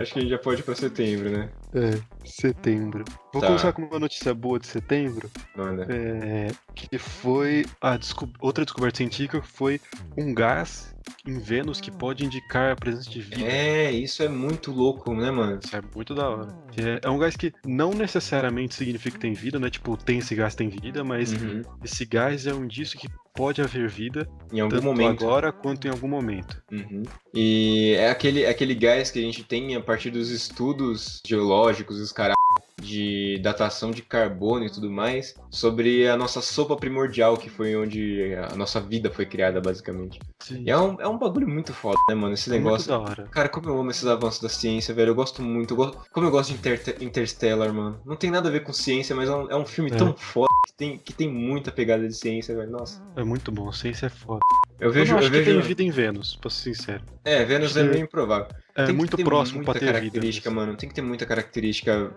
Acho que a gente já pode ir pra setembro, né? É, setembro. Vou Tá. começar com uma notícia boa de setembro. Manda. É, que foi a desco- outra descoberta científica foi um gás em Vênus que pode indicar a presença de vida. É, isso é muito louco, né, mano? Isso é muito da hora. Que É, é um gás que não necessariamente significa que tem vida, né? Tipo, tem esse gás, tem vida, mas Uhum. esse gás é um indício que pode haver vida, Em algum tanto momento. agora quanto em algum momento. Uhum. E é aquele, é aquele gás que a gente tem a partir dos estudos geológicos, os caras de datação de carbono e tudo mais, sobre a nossa sopa primordial, que foi onde a nossa vida foi criada, basicamente. Sim. E é um, é um bagulho muito foda, né, mano? Esse É muito negócio. da hora. Cara, como eu amo esses avanços da ciência, velho. Eu gosto muito. eu gosto- Como eu gosto de Inter- Interstellar, mano. Não tem nada a ver com ciência, mas é um, é um filme É. tão foda que tem, que tem muita pegada de ciência, velho. Nossa. É muito bom, ciência é foda. Eu Eu vejo. não acho Eu que vejo... tem vida em Vênus, pra ser sincero. É, Vênus é que- meio improvável. É Tem que muito ter próximo muita pra ter vida. característica, mesmo. mano. Tem que ter muita característica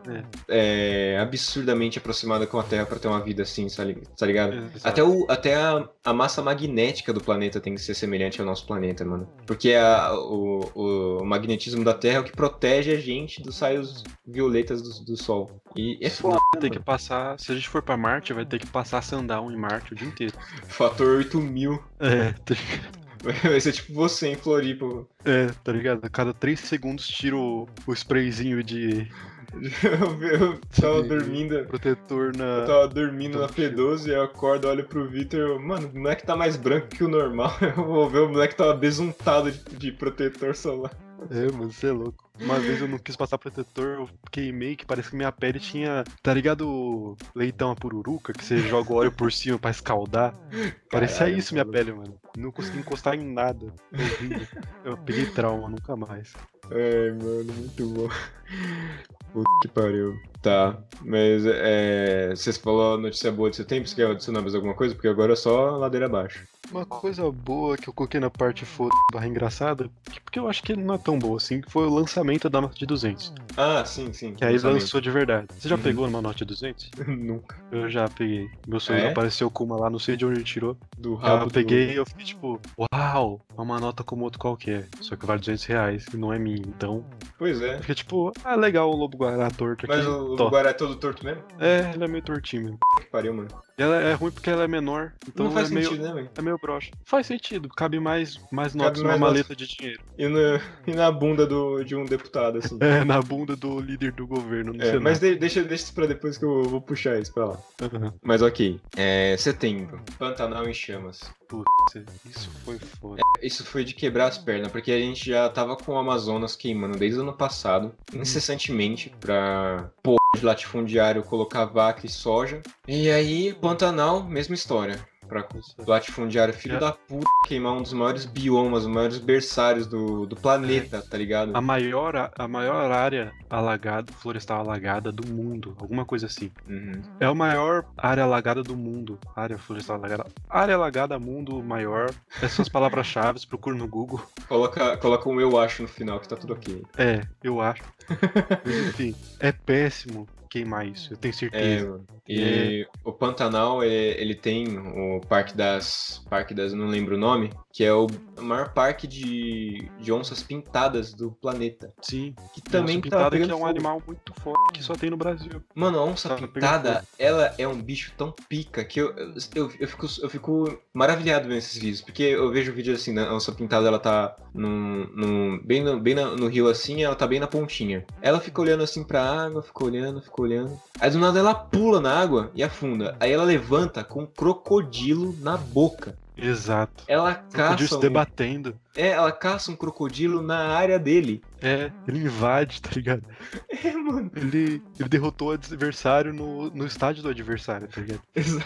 é, absurdamente aproximada com a Terra pra ter uma vida assim, tá tá ligado? É. Até, o, até a, a massa magnética do planeta tem que ser semelhante ao nosso planeta, mano. Porque a- o, o magnetismo da Terra é o que protege a gente dos raios violetas do, do Sol. E é foda. vai ter que passar, se a gente for pra Marte, vai ter que passar sundown em Marte o dia inteiro. Fator 8000. É, tá, Vai ser tipo você em Floripa. é, tá ligado? A cada 3 segundos tira o, o sprayzinho de Eu, eu tava dormindo. protetor Eu na. tava dormindo na Tô P12 e eu acordo, olho pro Vitor eu, mano, o moleque tá mais branco que o normal. Eu vou ver o moleque tava besuntado de, de protetor solar. É, mano, você é louco. Uma vez eu não quis passar protetor, eu queimei, que parece que minha pele tinha. Tá ligado leitão a pururuca, que você joga o óleo por cima pra escaldar? Parecia isso minha pele, mano. Não consegui encostar em nada. Horrível. Eu peguei trauma, nunca mais. Ai, mano, muito bom. Puta que pariu. Tá, mas é. Você falou a notícia boa de setembro, você quer adicionar mais alguma coisa? Porque agora é só ladeira abaixo. Uma coisa boa que eu coloquei na parte foda barra engraçada, que- porque eu acho que não é tão boa assim, que foi o lançamento da nota de 200. Ah, sim, sim. Que aí lançamento. lançou de verdade. Você já Uhum. pegou numa nota de 200? Nunca. Eu já peguei. Meu sonho É? apareceu com uma lá, não sei de onde ele tirou. Do Eu rabo. do- peguei e eu fiquei tipo, uau, é uma nota como outro qualquer. Só que vale 200 reais e não é minha. Então, Pois é. fiquei tipo, ah, legal o Lobo Guará torto aqui. Mas o, o Tó. Guará é todo torto mesmo? É, ele é meio tortinho mesmo. Que pariu, mano. E ela é ruim porque ela é menor. Então não faz é meio, sentido, né, velho? é meio broxa. Faz sentido, cabe mais, mais notas numa notas. maleta de dinheiro. E, no- e na bunda do, de um deputado, assim. É, na bunda do líder do governo, É, mas de- deixa, deixa isso pra depois que eu vou puxar isso pra lá. Aham. Mas ok. É, setembro. Pantanal em chamas. Putz, isso foi foda. Isso foi de quebrar as pernas, porque a gente já tava com o Amazonas queimando desde o ano passado, Uhum. incessantemente, pra de latifundiário colocar vaca e soja. E aí, Pantanal, mesma história. Pra latifundiário, filho da puta, queimar um dos maiores biomas, os maiores berçários do, do planeta, tá ligado? A maior, a- maior área alagada, florestal alagada do mundo, alguma coisa assim. Uhum. É a maior área alagada do mundo. Área florestal alagada. Área alagada, mundo maior. Essas são as palavras-chave, procura no Google. Coloca, coloca um eu acho no final, que tá tudo ok. É, eu acho. Enfim, é péssimo queimar isso, eu tenho É, certeza. mano. E o Pantanal, é, ele tem o Parque das. Parque das. não lembro o nome, que é o maior parque de, de onças pintadas do planeta. Sim. Que também Onça tá pintada que é um fogo. animal muito forte que só tem no Brasil. Mano, a onça Tá pintada, ela é um bicho tão pica que eu, eu, eu, fico, eu fico maravilhado vendo esses vídeos. Porque eu vejo vídeo assim, né, a onça pintada, ela tá num, num, bem, no, bem na- no rio assim, ela tá bem na pontinha. Ela fica olhando assim pra água, fica olhando, fica olhando. Aí do nada ela pula na água e afunda. Aí ela levanta com um crocodilo na boca. Exato. Ela caça, se um, debatendo. é, ela caça um crocodilo na área dele. É, ele invade, tá ligado? É, mano. Ele, ele derrotou o adversário no, no estádio do adversário, tá ligado? Exa-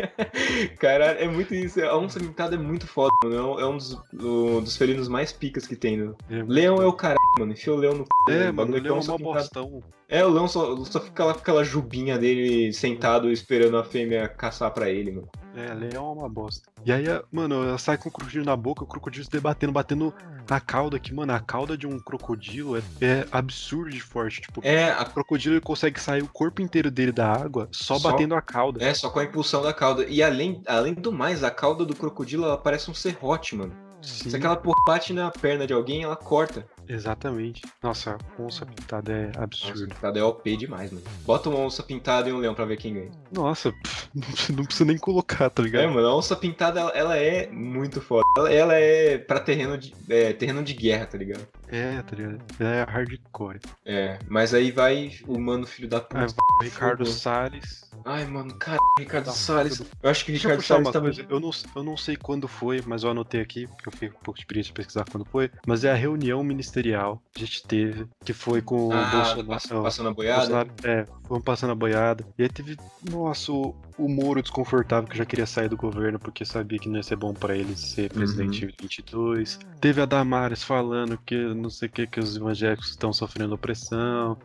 Caralho, é muito isso. A onça pintada é muito foda, mano. É um, é um dos, o- dos felinos mais picas que tem, né? É, Leão é o caralho, mano. Enfia o leão no c. é o mano, bagulho ele é que a um onça mó pintada- bostão. É, o leão só, só fica lá com aquela jubinha dele sentado esperando a fêmea caçar pra ele, mano. É, leão é uma bosta. E aí, mano, ela sai com o crocodilo na boca, o crocodilo se debatendo, batendo na cauda, que, mano, a cauda de um crocodilo é, é absurdo de forte. Tipo, É, a- o crocodilo ele consegue sair o corpo inteiro dele da água só, Só? batendo a cauda. é só com a impulsão da cauda. E além, além do mais, a cauda do crocodilo ela parece um serrote, mano. Se aquela porra bate na perna de alguém, ela corta. Exatamente. Nossa, onça pintada é Onça absurdo. pintada é OP demais, mano. Bota uma onça pintada e um leão pra ver quem ganha. Nossa, não precisa- nem colocar, tá É, ligado? mano, a onça pintada, ela, é muito foda. Ela, ela é pra terreno de, é, terreno de guerra, tá ligado? É, tá ligado? É hardcore. É, mas aí vai o mano filho da puta. O Ricardo Fogo. Salles. Ai, mano, cara, Ricardo Tá, Salles. tudo. Eu acho que o eu Ricardo puxar Salles uma tava. coisa. Eu não, eu não sei quando foi, mas eu anotei aqui, porque eu fiquei com um pouco de experiência de pesquisar quando foi. Mas é a reunião ministerial que a gente teve, que foi com o Ah, Bolsonaro. pass- passando a o boiada. Bolsonaro- é, fomos passando a boiada. E aí teve, nossa, o, o Moro desconfortável que já queria sair do governo porque sabia que não ia ser bom pra ele ser presidente em 22. Teve a Damares falando que não sei o que, que os evangélicos estão sofrendo opressão.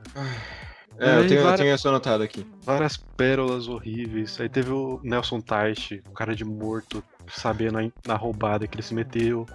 É, eu tenho, eu várias- tenho isso anotado aqui. Várias pérolas horríveis. Aí teve o Nelson Teich, o cara de morto, sabendo a- na roubada que ele se meteu.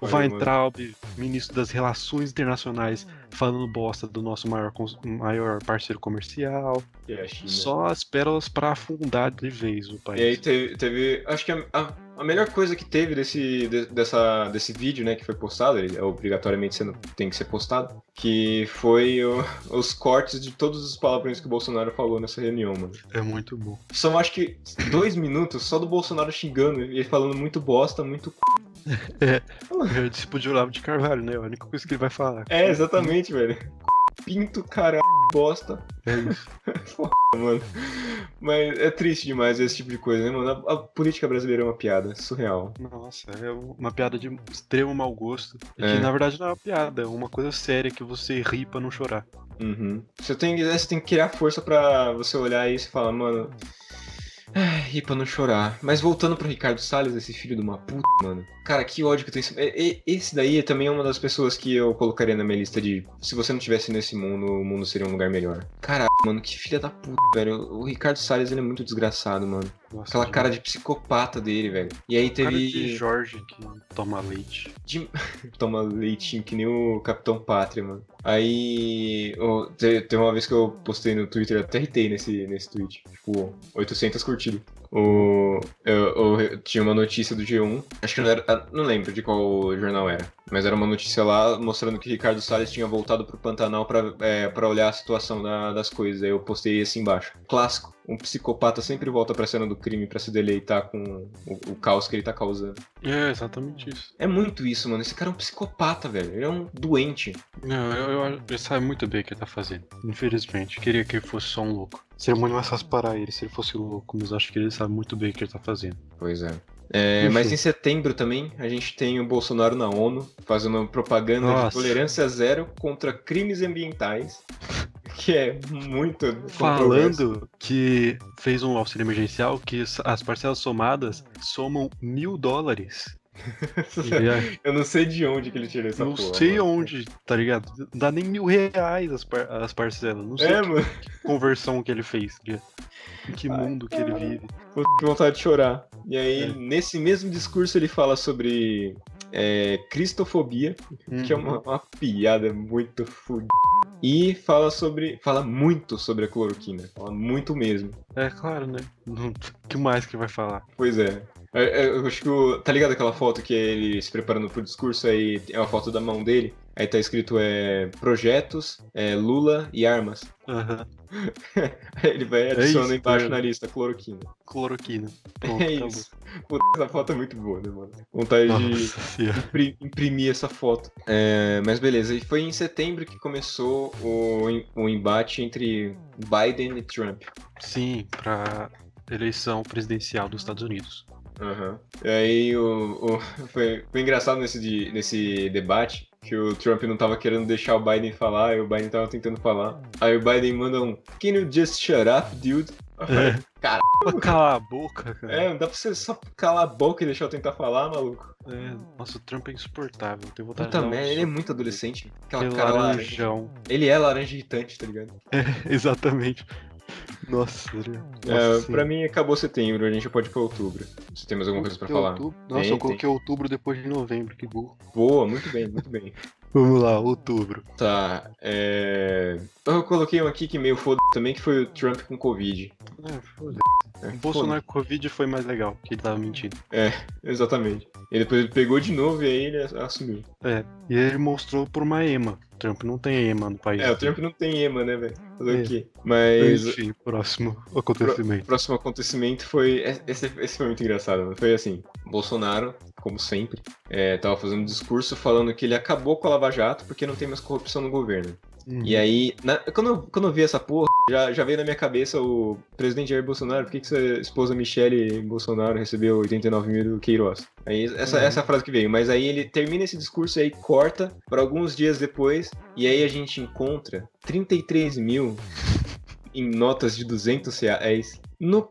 O. Weintraub, ministro das Relações Internacionais, falando bosta do nosso maior, maior parceiro comercial. Que é a China. Só as pérolas pra afundar de vez o E aí país. teve, teve- acho que a, a- a melhor coisa que teve desse, de- dessa, desse vídeo, né, que foi postado, ele é obrigatoriamente sendo, tem que ser postado, que foi o- os cortes de todos os palavrões que o Bolsonaro falou nessa reunião, mano. É muito bom. São acho que dois minutos só do Bolsonaro xingando e falando muito bosta, muito. c****. É tipo de Olavo de Carvalho, né? A única coisa que ele vai falar. É, exatamente, velho. Pinto, caralho, bosta. É isso. mano. Mas é triste demais esse tipo de coisa, né, mano? A, a política brasileira é uma piada, surreal. Nossa, é uma piada de extremo mau gosto. E É. que na verdade não é uma piada, é uma coisa séria que você ri pra não chorar. Uhum. Você tem, você tem que criar força pra você olhar isso e falar, mano. Ai, rir pra não chorar. Mas voltando pro Ricardo Salles, esse filho de uma puta, mano. Cara, que ódio que eu tenho. E- e- Esse daí também é uma das pessoas que eu colocaria na minha lista de. Se você não tivesse nesse mundo, o mundo seria um lugar melhor. Caralho, mano, que filha da puta, velho. O Ricardo Salles, ele é muito desgraçado, mano. Nossa, Aquela cara de psicopata dele, velho. E aí Cara de teve. Jorge que toma leite. de- Toma leitinho que nem o Capitão Pátria, mano. Aí. ó, te- Tem uma vez que eu postei no Twitter, eu até irritei nesse, nesse tweet. Tipo, 800 curtidas. O, eu, eu tinha uma notícia do G1, acho que não era. Não lembro de qual jornal era. Mas era uma notícia lá mostrando que Ricardo Salles tinha voltado pro Pantanal pra, é, pra olhar a situação da- das coisas. Aí eu postei assim embaixo. Clássico. Um psicopata sempre volta pra cena do crime pra se deleitar com o, o caos que ele tá causando. É, exatamente isso. É muito isso, mano. Esse cara é um psicopata, velho. Ele é um doente. Não, eu, eu, ele sabe muito bem o que ele tá fazendo. Infelizmente, queria que ele fosse só um louco. Seria muito mais fácil parar ele se ele fosse louco, mas acho que ele sabe muito bem o que ele tá fazendo. Pois é. É, mas em setembro também, a gente tem o Bolsonaro na ONU fazendo propaganda de Nossa. tolerância zero contra crimes ambientais. Que é muito. Falando que fez um auxílio emergencial que as parcelas somadas somam mil dólares. Aí, Eu não sei de onde que ele tirou essa não porra. sei mano. onde, tá ligado? Não dá nem mil reais as, par- as parcelas. Não sei É, que mano. conversão que ele fez. que Ai, mundo que ele vive. Tô com vontade de chorar. E aí, É. nesse mesmo discurso, ele fala sobre é, cristofobia, que é Uhum. uma, uma piada muito fudida. E fala sobre. Fala muito sobre a cloroquina. Fala muito mesmo. É claro, né? Não- O que mais que vai falar? Pois é. Eu, eu acho que o. Tá ligado aquela foto que é ele se preparando pro discurso, aí é uma foto da mão dele, aí tá escrito é, projetos, é, Lula e armas. Aham. Aí ele vai adicionando isso, embaixo é. na lista, cloroquina. Cloroquina. Pronto, é isso. Puta, essa foto é muito boa, né, mano? Vontade de Nossa impri- imprimir essa foto. É, mas beleza, e foi em setembro que começou o, o embate entre Biden e Trump. Sim, pra eleição presidencial dos Estados Unidos. Aham. E aí o, o- foi, foi engraçado nesse, de- nesse debate que o Trump não tava querendo deixar o Biden falar e o Biden tava tentando falar. Aí o Biden manda um Can you just shut up, dude? Eu falei, Cara, Cala a boca, cara. é, não dá pra você só calar a boca e deixar eu tentar falar, maluco. É, nossa, o Trump é insuportável. Tenho vontade Puta um merda, ele é muito adolescente. Aquela nele. cara laranja. laranjão. Ele é laranja irritante, tá ligado? Exatamente. Nossa, ele- É, pra mim acabou setembro, a gente já pode ir pra outubro. Se tem mais alguma coisa pra falar. outubro. Nossa, Tem, eu coloquei outubro depois de novembro, que burro. Boa, muito bem, muito bem. Vamos lá, outubro. Tá, é... Eu coloquei um aqui que meio foda também, que foi o Trump com Covid. É, foda É, O Bolsonaro com Covid foi mais legal, que ele tava mentindo. É, exatamente. E depois ele pegou de novo e aí ele assumiu. É, e ele mostrou por uma EMA. Trump não tem EMA no país. É, o Trump não tem EMA, né, velho? Fazer É. o quê? Mas Enfim, próximo o acontecimento. próximo acontecimento foi. Esse, esse foi muito engraçado, mano. Foi assim: Bolsonaro, como sempre, é, tava fazendo um discurso falando que ele acabou com a Lava Jato porque não tem mais corrupção no governo. Uhum. E aí, na- quando, eu, quando eu vi essa porra, já, já veio na minha cabeça o presidente Jair Bolsonaro, por que, que sua esposa Michele Bolsonaro recebeu 89 mil do Queiroz? Aí, essa, Uhum. essa é frase que veio. Mas aí ele termina esse discurso e aí corta para alguns dias depois, e aí a gente encontra 33 mil em notas de 200 reais no p...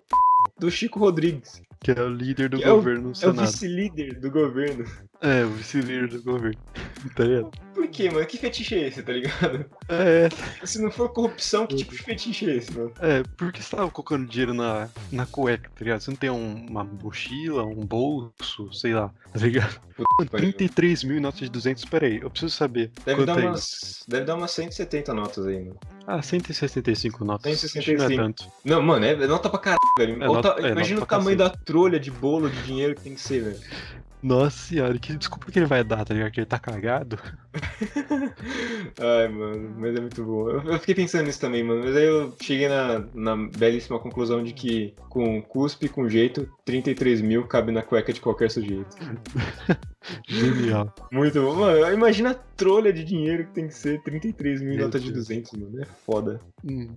do Chico Rodrigues. Que é o líder do Que é o- governo É o vice-líder do governo. É, o vice-líder do governo. Tá ligado? Por quê, mano? Que fetiche é esse, tá ligado? É, Se não for corrupção, que tipo de fetiche é esse, mano? é, porque você tava colocando dinheiro na, na cueca, tá ligado? Você não tem um- uma mochila, um bolso, sei lá, tá ligado? Mano, 33 mil notas de 200, peraí, eu preciso saber Deve dar, é umas, deve dar umas 170 notas aí, mano. Ah, 165 notas. Acho que 165. Não é tanto. Não, mano, é nota pra caralho, velho. É nota- é imagina o tamanho da trolha de bolo de dinheiro que tem que ser, velho. Nossa senhora, que desculpa que ele vai dar, tá ligado? Que ele tá cagado. Ai, mano, mas é muito bom. Eu, eu fiquei pensando nisso também, mano. Mas aí eu cheguei na, na belíssima conclusão de que com cuspe, com jeito, 33 mil cabe na cueca de qualquer sujeito. Genial. Muito bom. Mano, imagina a trolha de dinheiro que tem que ser 33 mil Meu notas de Deus. 200, mano. É foda. Hum.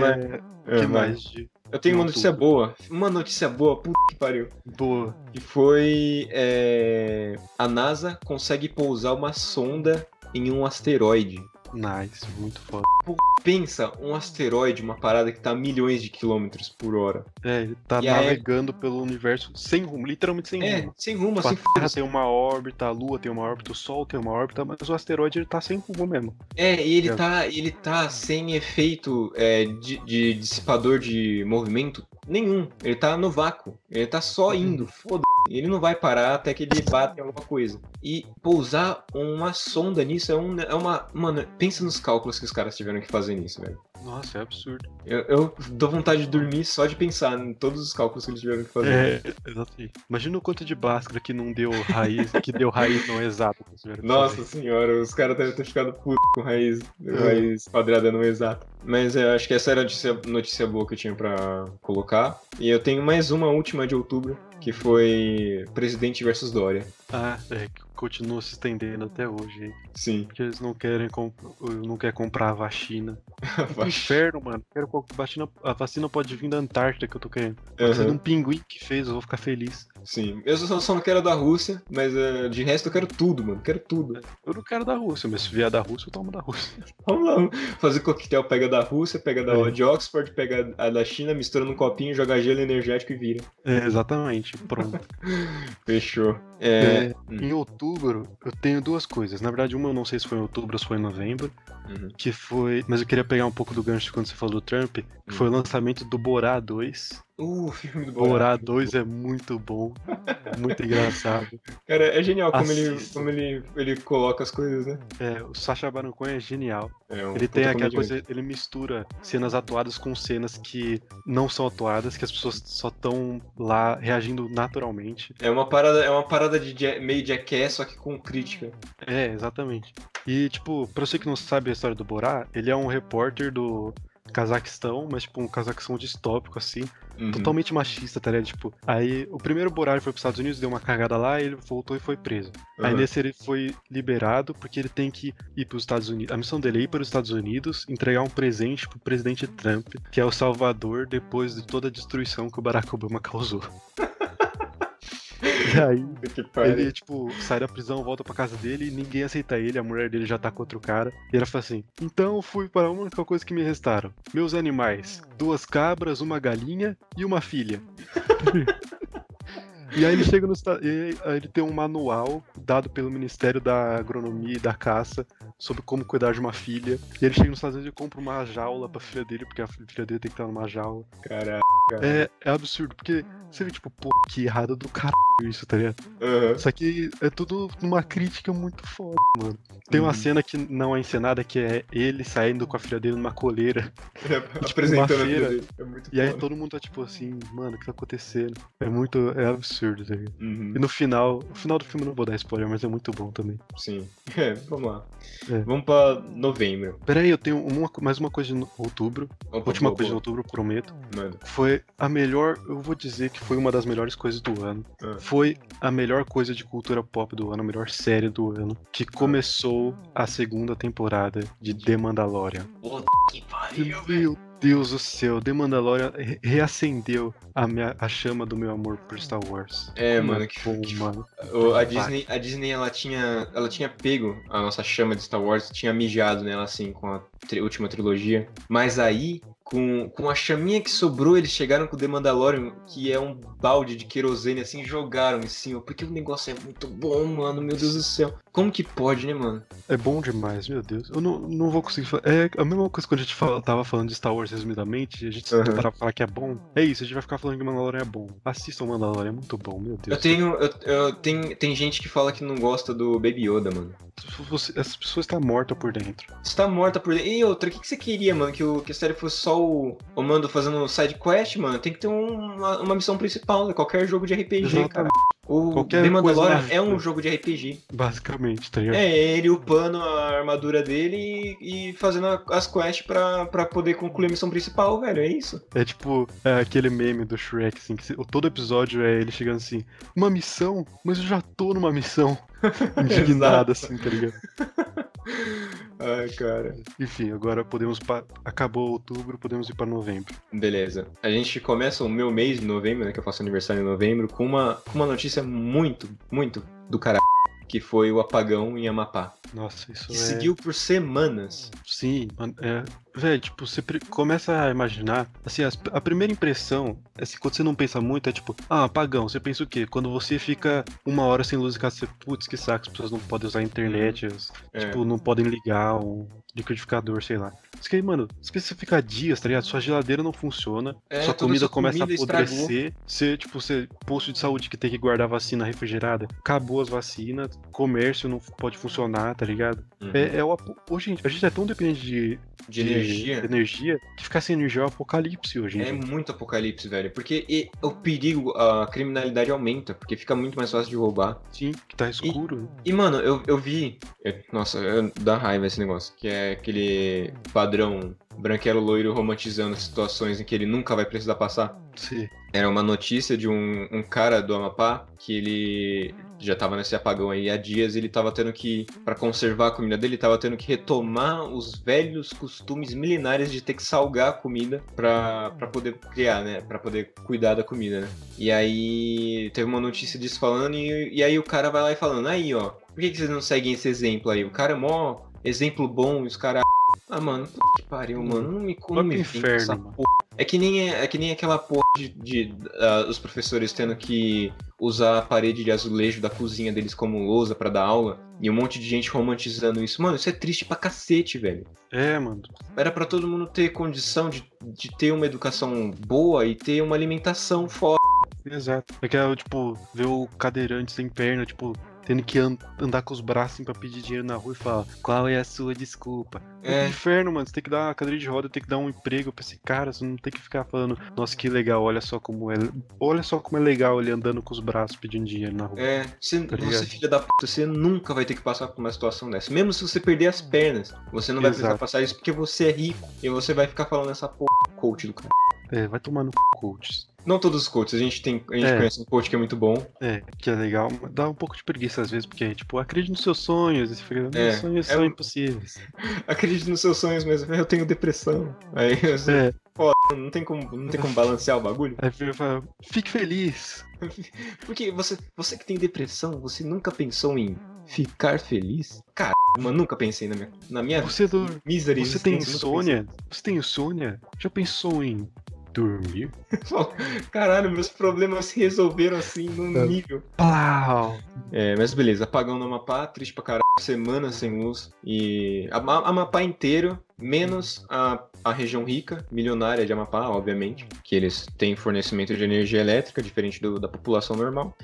Mas- É, É, que vai. mais de Eu tenho uma notícia boa. Uma notícia boa, puta que pariu. boa? Que foi. é, A NASA consegue pousar uma sonda em um asteroide. Nice, muito foda. Pensa, um asteroide, uma parada que tá a milhões de quilômetros por hora. É, ele tá E navegando pelo universo sem rumo, literalmente sem É, rumo. sem rumo, Tipo, a assim. Terra tem uma órbita, a Lua tem uma órbita, o Sol tem uma órbita, mas o asteroide ele tá sem rumo mesmo. É, e ele É. tá, ele tá sem efeito é, de, de dissipador de movimento nenhum. Ele tá no vácuo. Ele tá só indo, foda Ele não vai parar até que ele bate em alguma coisa. E pousar uma sonda nisso é, um, é uma. Mano, pensa nos cálculos que os caras tiveram que fazer nisso, velho. Nossa, é absurdo. Eu, eu dou vontade de dormir só de pensar em todos os cálculos que eles tiveram que fazer. É, exatamente. Imagina o quanto de Bhaskara que não deu raiz, que deu raiz não que Nossa fazer. senhora, os caras devem ter ficado putos com raiz, É. raiz quadrada não exata. Mas é, acho que essa era a notícia, notícia boa que eu tinha pra colocar. E eu tenho mais uma última de outubro, que foi Presidente versus Dória. Ah, é, que continua se estendendo até hoje. Sim. Porque eles não querem comp... não quer comprar a vacina. Que inferno, mano. Quero co- vacina... A vacina pode vir da Antártida que eu tô querendo. Pode ser de Aham, um pinguim que fez, eu vou ficar feliz. Sim. Eu só, só não quero da Rússia, mas eh, de resto eu quero tudo, mano. Quero tudo. Eu não quero da Rússia, mas se vier da Rússia, eu tomo da Rússia. Vamos lá. Fazer coquetel, pega da Rússia, pega da É. de Oxford, pega a da China, mistura num copinho, joga gelo energético e vira. É, exatamente, pronto. Fechou. É. hum, Em outubro, eu tenho duas coisas. Na verdade, uma eu não sei se foi em outubro ou se foi em novembro, uhum. que foi. Mas eu queria pegar um pouco do gancho quando você falou do Trump, que foi o lançamento do Borá 2. Uh, filme do Borá Borat. 2 é muito bom, muito engraçado. Cara, é genial como, ele, Assista. como ele, ele coloca as coisas, né? É, o Sacha Baron Cohen é genial. É um Ele tem puta aquela comediante. coisa, ele mistura cenas atuadas com cenas que não são atuadas, que as pessoas só estão lá reagindo naturalmente. É uma parada, é uma parada de ja- meio jackass, só que com crítica. É, exatamente. E, tipo, pra você que não sabe a história do Borá, ele é um repórter do Cazaquistão, mas, tipo, um Cazaquistão distópico, assim, Uhum. totalmente machista, tá ligado? Tipo, aí o primeiro ele foi pros Estados Unidos, deu uma cagada lá, ele voltou e foi preso. Aí Uhum. nesse ele foi liberado porque ele tem que ir pros Estados Unidos. A missão dele é ir para os Estados Unidos, entregar um presente pro presidente Trump, que é o salvador depois de toda a destruição que o Barack Obama causou. E aí ele, tipo, sai da prisão, volta pra casa dele e ninguém aceita ele, a mulher dele já tá com outro cara. E ela fala assim: Então fui para a única coisa que me restaram: meus animais, duas cabras, uma galinha e uma filha. E aí ele chega no e aí ele tem um manual dado pelo Ministério da Agronomia e da Caça sobre como cuidar de uma filha. E ele chega nos Estados Unidos e compra uma jaula pra filha dele, porque a filha dele tem que estar numa jaula. Caralho. É, é absurdo, porque você vê, tipo, pô, que errado do caralho isso, tá ligado? Aham. Só que é tudo uma crítica muito foda, mano. Tem uma Uhum. cena que não é encenada, que é ele saindo com a filha dele numa coleira. Apresentando uma a feira. vida dele. É muito E aí foda. todo mundo tá tipo assim, mano, o que tá acontecendo? É muito. É absurdo, tá ligado? Uhum. E no final, no final do filme eu não vou dar spoiler, mas é muito bom também. Sim. É, vamos lá. É. Vamos pra novembro. Pera aí, eu tenho uma, mais uma coisa de outubro. Opa, Última boa, coisa de boa. outubro, prometo. Manda. Foi a melhor, eu vou dizer que foi uma das melhores coisas do ano. Ah. Foi a melhor coisa de cultura pop do ano, a melhor série do ano, que começou a segunda temporada de The Mandalorian. Puta que Meu Deus do céu, The Mandalorian re- reacendeu a, minha, a chama do meu amor por Star Wars. É, mano, que, bom, que mano. A. Disney, a Disney ela tinha, ela tinha pego a nossa chama de Star Wars, tinha mijado nela assim com a tri- última trilogia. Mas aí, com, com a chaminha que sobrou, eles chegaram com o The Mandalorian, que é um balde de querosene assim, jogaram em cima, porque o negócio é muito bom, mano, meu Deus do céu. Como que pode, né, mano? É bom demais, meu Deus. Eu não, não vou conseguir falar. É a mesma coisa quando a gente fala, tava falando de Star Wars resumidamente, a gente uhum. parar pra falar que é bom. É isso, a gente vai ficar falando que Mandalorian é bom. Assistam Mandalorian, é muito bom, meu Eu Deus. tenho, eu, eu- tem, tem gente que fala que não gosta do Baby Yoda, mano. Você, essa pessoa está morta por dentro. Você tá morta por dentro. E outra, o que, que você queria, mano? Que, o, que a série fosse só o, o Mando fazendo side quest, mano? Tem que ter um- uma, uma missão principal, né? Qualquer jogo de RPG, Exatamente. cara. O Qualquer The Mandalorian é um jogo de RPG. Basicamente, tá ligado? É ele upando a armadura dele e, e fazendo a- as quests pra, pra poder concluir a missão principal, velho. É isso. É tipo é aquele meme do Shrek, assim, que se- todo episódio é ele chegando assim, uma missão? Mas eu já tô numa missão. Indignado, assim, tá ligado? Ai, cara. Enfim, agora podemos. Pa... Acabou outubro, podemos ir pra novembro. Beleza. A gente começa o meu mês de novembro, né? Que eu faço aniversário em novembro, com uma, com uma notícia muito, muito do caralho. Que foi o apagão em Amapá. Nossa, isso Que é. seguiu por semanas. Sim, é. Velho, tipo, você começa a imaginar. Assim, as- a primeira impressão, assim, quando você não pensa muito, é tipo, ah, apagão. Você pensa o quê? Quando você fica uma hora sem luz em casa, você, putz, que saco, as pessoas não podem usar a internet, as- É. tipo, não podem ligar um liquidificador, sei lá. Isso que aí, mano, que você fica dias, tá ligado? Sua geladeira não funciona, É, sua comida sua começa comida a apodrecer. Você, tipo, você, posto de saúde que tem que guardar vacina refrigerada, acabou as vacinas, comércio não pode funcionar, tá ligado? Uhum. É, é o hoje, a gente é tão dependente de, de energia. energia que ficar sem energia é um apocalipse hoje É muito apocalipse, velho. Porque e- o perigo, a criminalidade aumenta, porque fica muito mais fácil de roubar. Sim, que tá escuro. né? E, mano, eu, eu vi. eu- nossa, eu- dá raiva esse negócio. Que é aquele padrão branquelo loiro romantizando situações em que ele nunca vai precisar passar. Sim. Era uma notícia de um, um cara do Amapá que ele já tava nesse apagão aí há dias ele tava tendo que, pra conservar a comida dele, tava tendo que retomar os velhos costumes milenares de ter que salgar a comida pra, pra poder criar, né? Pra poder cuidar da comida, né? E aí teve uma notícia disso falando e, e aí o cara vai lá e falando, aí ó, por que, que vocês não seguem esse exemplo aí? O cara é mó exemplo bom e os caras. Ah, mano, que pariu, mano. Não me, não me pro vem com inferno, essa mano. é que nem, é que nem aquela porra de, de, ah, os professores tendo que usar a parede de azulejo da cozinha deles como lousa pra dar aula e um monte de gente romantizando isso. Mano, isso é triste pra cacete, velho. É, mano. Era pra todo mundo ter condição de, de ter uma educação boa e ter uma alimentação foda. Exato. É que é, tipo, ver o cadeirante sem perna, tipo, tendo que an- andar com os braços assim pra pedir dinheiro na rua e falar, qual é a sua desculpa? É É. um inferno, mano. Você tem que dar uma cadeira de roda, tem que dar um emprego pra esse cara. Você não tem que ficar falando, nossa, que legal, olha só como é. Olha só como é legal ele andando com os braços pedindo dinheiro na rua. É, você, Tá você filha da puta, você nunca vai ter que passar por uma situação dessa. Mesmo se você perder as pernas, você não vai precisar Exato. passar isso porque você é rico e você vai ficar falando essa porra coach do cara. É, vai tomar no c, coaches. Não todos os coaches, a gente tem, a gente É. conhece um coach que é muito bom. É, que é legal, mas dá um pouco de preguiça às vezes, porque, tipo, acredite nos seus sonhos, e você fica, meus É, sonhos é são um- impossíveis. Acredite nos seus sonhos mesmo, eu tenho depressão. Aí você, É, não tem como, não tem como balancear o bagulho. aí fica fala, fique feliz. Porque você, você que tem depressão, você nunca pensou em ficar feliz? Cara, mano, nunca pensei na minha, na minha Você, do, você tem insônia? Você tem insônia? Já pensou em Dormir? Caralho, meus problemas se resolveram assim num É. nível. Plau! É, mas beleza, apagão no Amapá, triste pra caralho, semana sem luz. E Amapá inteiro, menos a, a região rica, milionária de Amapá, obviamente, que eles têm fornecimento de energia elétrica, diferente do- da população normal.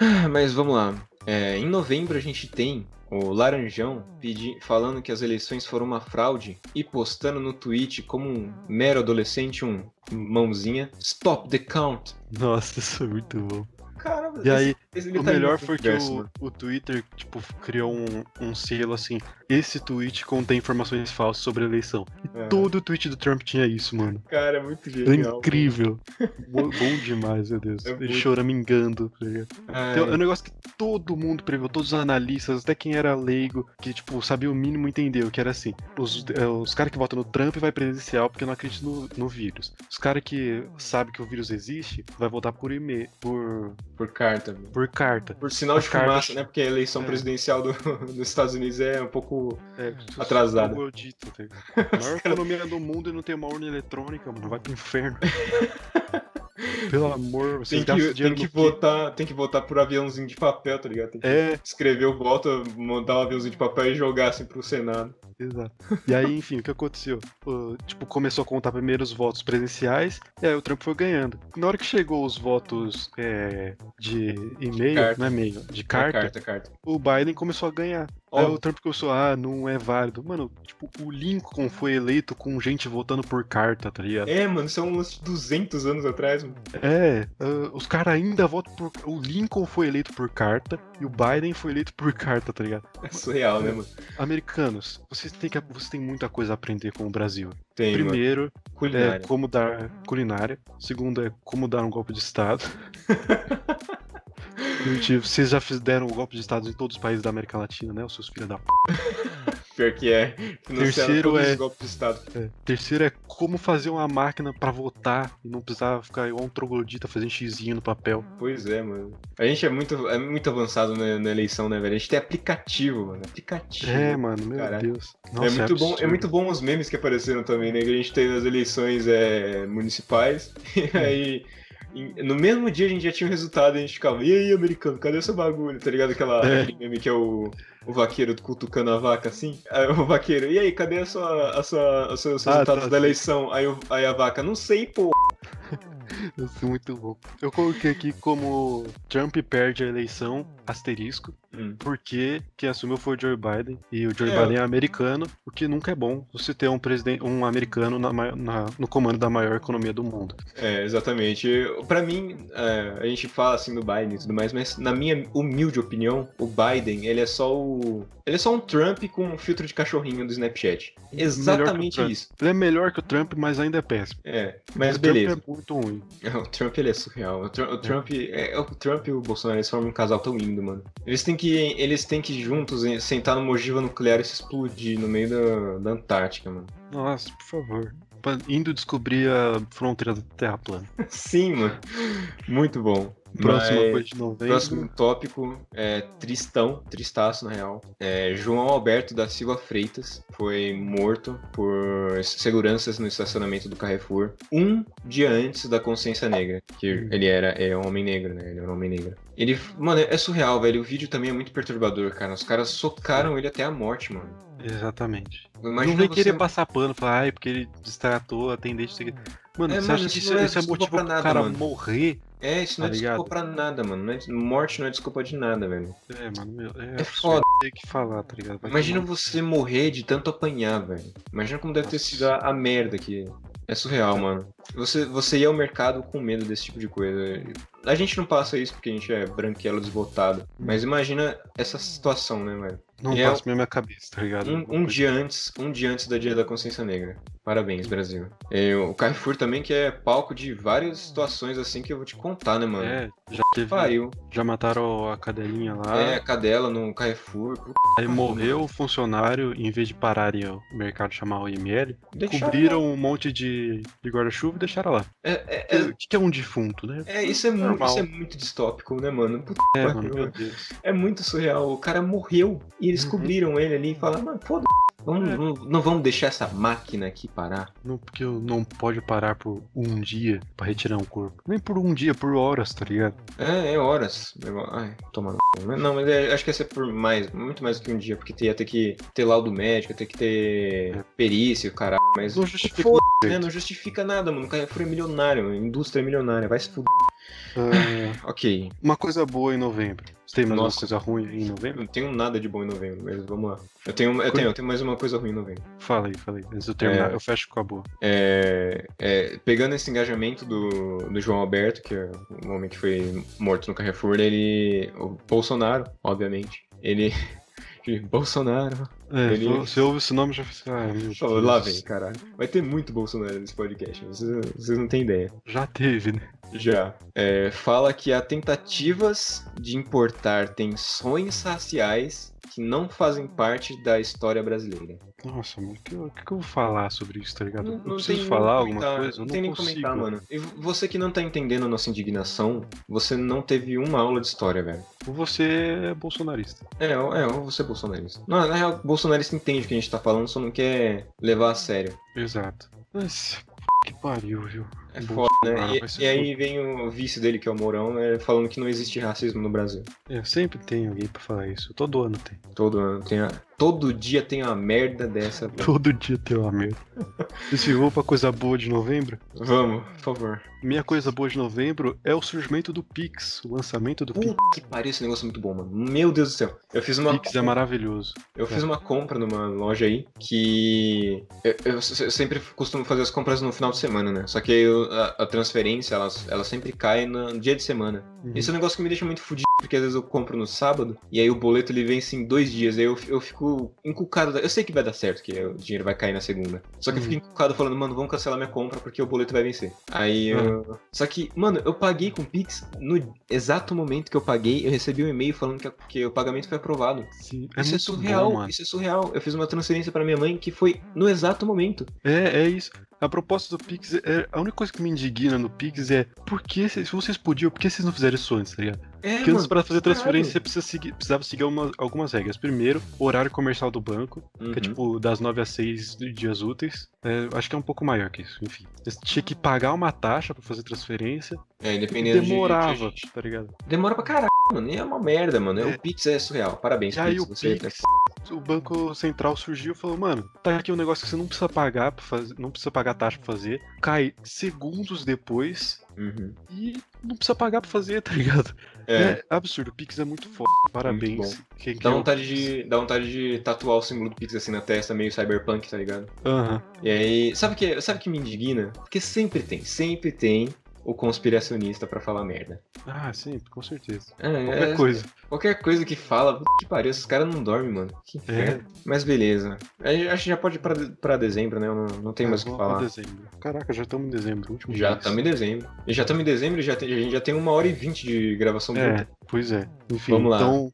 Ah, Mas vamos lá. É, em novembro a gente tem o Laranjão pedi, falando que as eleições foram uma fraude e postando no tweet como um mero adolescente, um mãozinha, stop the count. Nossa, isso é muito bom. Caramba, E aí, esse- o tá melhor foi que o, mano. o Twitter, tipo, criou um, um selo assim. Esse tweet contém informações falsas sobre a eleição. E É. todo tweet do Trump tinha isso, mano. Cara, é muito É genial. incrível. Bo- bom demais, meu Deus. É Ele muito- choramingando, tá Então, é um negócio que todo mundo preveu, todos os analistas, até quem era leigo, que, tipo, sabia o mínimo entendeu, que era assim, os, é, os caras que votam no Trump vai presidencial porque não acreditam no, no vírus. Os caras que sabem que o vírus existe, vai votar por e-mail, por, por carta. mano. por carta. Por sinal As de cartas- fumaça, né? Porque a eleição É. presidencial do- dos Estados Unidos é um pouco. É, Atrasado. troglodita, tá ligado? A maior economia do mundo e não tem uma urna eletrônica, mano, vai pro inferno. Pelo amor, vocês Tem que, tem, que no quê? votar, tem que votar por aviãozinho de papel, tá ligado? Tem que É, escrever o voto, montar um aviãozinho de papel e jogar assim pro Senado. Exato. E aí, enfim, o que aconteceu? Tipo, começou a contar primeiro os votos presenciais, e aí o Trump foi ganhando. Na hora que chegou os votos é, de e-mail, não é e-mail, de É, carta, carta, carta. o Biden começou a ganhar. Aí o Trump começou, ah, não é válido. Mano, tipo, o Lincoln foi eleito com gente votando por carta, tá ligado? É, mano, são uns 200 anos atrás, mano. É, ah, os caras ainda votam por. O Lincoln foi eleito por carta e o Biden foi eleito por carta, tá ligado? É surreal, né, mano? Americanos, vocês têm, que, vocês têm muita coisa a aprender com o Brasil. Tem, mano. Primeiro, Culinária. É como dar culinária. Segundo é como dar um golpe de Estado. Gente, vocês já deram um golpe de Estado em todos os países da América Latina, né? Os seus filhos da p. Pior que é. Terceiro é-. É. Terceiro é como fazer uma máquina pra votar e não precisar ficar igual um troglodita fazendo xizinho no papel. Pois é, mano. A gente é muito, é muito avançado na, na eleição, né, velho? A gente tem aplicativo, mano. Aplicativo. É, mano, meu Caralho. Deus. é, Nossa, muito bom, é muito bom os memes que apareceram também, né? Que a gente teve as eleições é, municipais, e aí. No mesmo dia a gente já tinha o resultado e a gente ficava, e aí, americano, cadê esse bagulho? Tá ligado? Aquela, É. meme que é o, o vaqueiro cutucando a vaca assim? Aí o vaqueiro, e aí, cadê a sua, a sua, os seus Ah, resultados tá, da eleição? Aí, aí a vaca, não sei, pô. Isso é muito bom. Eu coloquei aqui como Trump perde a eleição, asterisco, Hum. porque quem assumiu foi o Joe Biden. E o Joe É. Biden é americano, o que nunca é bom você ter um presidente, um americano na na- no comando da maior economia do mundo. É, exatamente. Pra mim, é, a gente fala assim do Biden e tudo mais, mas na minha humilde opinião, o Biden, ele é só o. Ele é só um Trump com um filtro de cachorrinho do Snapchat. Exatamente isso. Ele é melhor que o Trump, mas ainda é péssimo. É, mas o beleza. Trump é muito ruim. O Trump ele é surreal. O, Tru- o Trump, é, o Trump e o Bolsonaro eles formam um casal tão lindo, mano. Eles têm que, eles têm que juntos sentar numa ogiva nuclear e se explodir no meio da, da Antártica, mano. Nossa, por favor. Indo descobrir a fronteira da Terra plana. Sim, mano. Muito bom. Próxima Mas- de novembro. Próximo tópico é tristão, tristaço na real. É, João Alberto da Silva Freitas foi morto por seguranças no estacionamento do Carrefour um dia antes da consciência negra, que Hum. ele era é um homem negro, né? Ele era um homem negro. Ele, mano, é surreal, velho. O vídeo também é muito perturbador, cara. Os caras socaram ele até a morte, mano. Exatamente. Imagina não vem você- querer passar pano, falar, ai, porque ele distratou, atendente. Mano, É, você mano, acha isso que isso, não é isso é desculpa motivo pra nada, cara mano. morrer? É, isso não Tá é desculpa ligado? pra nada, mano. Não é- morte não é desculpa de nada, velho. É, mano, meu, é, É foda. ter que falar, tá ligado? Vai Imagina você morrer de tanto apanhar, velho. Imagina como deve ter Nossa. sido a, a merda que. É surreal, mano. Você, você ia ao mercado com medo desse tipo de coisa. A gente não passa isso porque a gente é branquelo desbotado. Mas imagina essa situação, né, velho? Não E é passa na minha cabeça, tá ligado? Um, um dia antes, um dia antes da Dia da Consciência Negra. Parabéns, Brasil. É, o Carrefour também, que é palco de várias situações assim que eu vou te contar, né, mano? É, já teve. Pariu. Já mataram a cadelinha lá. É, a cadela no Carrefour. Puta, Aí morreu o funcionário, em vez de pararem o mercado chamar o IML, deixaram- cobriram um monte de, de guarda-chuva e deixaram lá. É, é, é, O que que é um defunto, né? é, isso, é muito, isso é muito distópico, né, mano? Puta É, pariu. mano, meu Deus. É muito surreal. O cara morreu e eles Uhum. cobriram ele ali e falaram, mano, foda Vamos, É. não, não vamos deixar essa máquina aqui parar. Não, porque eu não pode parar por um dia pra retirar um corpo. Nem por um dia, por horas, tá ligado? É, é horas. Ai, toma no. Não, mas é- acho que ia ser por mais, muito mais do que um dia, porque ia ter que ter laudo médico, ia ter que ter perícia, o caralho. Mas Não justifica foda jeito. Não justifica nada, mano. O Carrefour é milionário, mano. indústria é milionária, vai se fuder. Ah, Ok. uma coisa boa em novembro. Você tem mais Nossa. uma coisa ruim em novembro? não tenho nada de bom em novembro, mas vamos lá. Eu tenho, eu tenho, eu tenho mais uma coisa ruim em novembro. Fala aí, fala aí. Antes de eu terminar, É. eu fecho com a boa. É, é, pegando esse engajamento do, do João Alberto, que é o homem que foi morto no Carrefour, ele. O Bolsonaro, obviamente. Ele. Bolsonaro. É, Ele- você ouve esse nome já fica. Ah. Oh, lá vem, caralho. Vai ter muito Bolsonaro nesse podcast, vocês, vocês não têm ideia. Já teve, né? Já. É, fala que há tentativas de importar tensões raciais que não fazem parte da história brasileira. Nossa, mano, o que, que que eu vou falar sobre isso, tá ligado? eu preciso falar alguma coisa? Não não tem nem consigo. comentar, mano. E você que não tá entendendo a nossa indignação, você não teve uma aula de história, velho. Ou você é bolsonarista. É, é, ou você é bolsonarista. Não, na real, bolsonarista entende o que a gente tá falando, só não quer levar a sério. Exato. Mas, que pariu, viu? É foda, né? E, e aí vem o vice dele, que é o Mourão, né, falando que não existe racismo no Brasil. É, sempre tem alguém pra falar isso. Todo ano tem. Todo ano tem a... Todo dia tem uma merda dessa. velho. Todo dia tem uma merda. E se vou pra coisa boa de novembro? Vamos, por favor. Minha coisa boa de novembro é o surgimento do Pix, o lançamento do Pix. Puta que pariu, esse negócio é muito bom, mano. Meu Deus do céu. Eu fiz uma. Pix é maravilhoso. Eu fiz uma compra numa loja aí que. Eu, eu- eu sempre costumo fazer as compras no final de semana, né? Só que eu- a, a transferência, ela, ela sempre cai no dia de semana. Uhum. Esse é um negócio que me deixa muito fudido, porque às vezes eu compro no sábado e aí o boleto ele vence em dois dias. Aí eu, eu fico encucado. Eu sei que vai dar certo, que o dinheiro vai cair na segunda. Só que eu fico Uhum. encucado falando, mano, vamos cancelar minha compra porque o boleto vai vencer. Aí eu. Só que, mano, eu paguei com Pix no exato momento que eu paguei, eu recebi um e-mail falando que, que o pagamento foi aprovado. Sim, é isso é surreal, bom, isso é surreal. Eu fiz uma transferência pra minha mãe que foi no exato momento. É, é isso. A proposta do Pix, é, a única coisa que me indigna no Pix é por que, se vocês podiam, por que vocês não fizeram isso antes, tá ligado? É, Porque antes, pra fazer transferência, você precisa seguir, precisava seguir uma- algumas regras. Primeiro, horário comercial do banco, que é Uhum. tipo das 9 às 6 de dias úteis. É, acho que é um pouco maior que isso, enfim. Você tinha que pagar uma taxa pra fazer transferência. É, dependendo de- demorava, de- tá ligado? Demora pra caralho, mano. E é uma merda, mano. É. O Pix é surreal. Parabéns, E aí Pix. o Você Pix, o Banco Central surgiu e falou, mano, tá aqui um negócio que você não precisa pagar para fazer, não precisa pagar taxa pra fazer, cai segundos depois Uhum. e não precisa pagar pra fazer, tá ligado? É. É, absurdo, o Pix é muito foda. Parabéns. que Dá vontade, de, dá vontade de tatuar o símbolo do Pix assim na testa, meio cyberpunk, tá ligado? Aham. E aí, sabe o que, sabe o que me indigna? Porque sempre tem, sempre tem o conspiracionista pra falar merda. Ah, sim, com certeza. É, Qualquer é- coisa. Qualquer coisa que fala, que pariu, esses caras não dormem, mano. Que inferno. Mas beleza. A gente- Acho que já pode ir pra, pra dezembro, né? Eu não, não tem mais o que falar. dezembro. Caraca, já estamos em dezembro, último Já estamos em dezembro. E já estamos em dezembro e já tem- a gente já tem uma hora e vinte de gravação É, pois é. Enfim, Vamos lá. então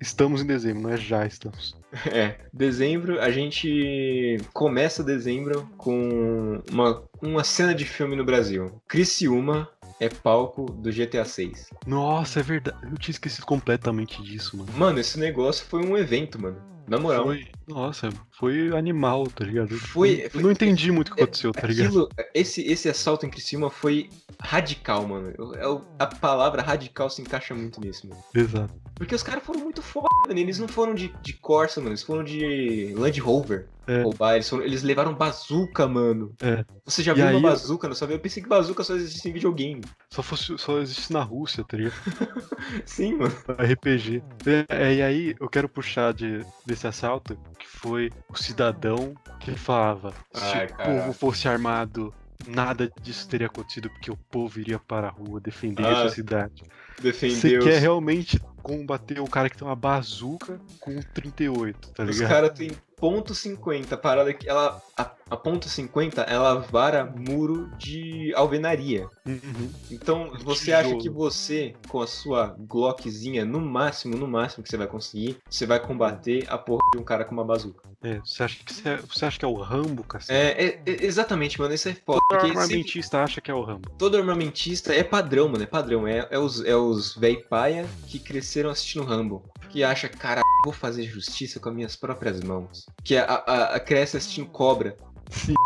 estamos em dezembro, não é já estamos. É, dezembro, a gente começa dezembro com uma, uma cena de filme no Brasil. Criciúma é palco do GTA 6. Nossa, é verdade. Eu tinha esquecido completamente disso, mano. Mano, esse negócio foi um evento, mano. Na moral. Foi, nossa, foi animal, tá ligado? Foi- Eu foi- não entendi muito o que aconteceu, tá ligado? Aquilo, esse, esse assalto em Criciúma foi radical, mano. Eu- eu- a palavra radical se encaixa muito nisso, mano. Exato. Porque os caras foram muito foda, mano. Eles não foram de, de Corsa, mano. Eles foram de Land Rover. É. Roubar. Eles, foram- eles levaram bazuca, mano. É. Você já E viu aí- uma bazuca? Não sabia? Eu pensei que bazuca só existia em videogame. Só, fosse, só existe na Rússia, tá ligado? Sim, mano. RPG. É, e aí eu quero puxar de, desse assalto, que foi o cidadão que falava, se Ai, o povo fosse armado, nada disso teria acontecido, porque o povo iria para a rua defender Ah, a sua cidade. Você quer realmente combater o cara que tem uma bazuca com 38, tá Os ligado? caras têm ponto .50, a parada que ela. A, a ponto .50, ela vara muro de alvenaria. Uhum. Então, você tijolo. acha que você, com a sua Glockzinha, no máximo, no máximo que você vai conseguir, você vai combater a porra de um cara com uma bazuca. É, você acha que você, você acha que é o Rambo, cacete? É, é- é- exatamente, mano, isso é foda. O Porque sempre- armamentista acha que é o Rambo. todo armamentista é padrão, mano, é padrão. É, é os, é os véi paia que cresceram assistindo Rambo. Que acha, cara, vou fazer justiça com as minhas próprias mãos. Que a, a, a cresce assistindo cobra.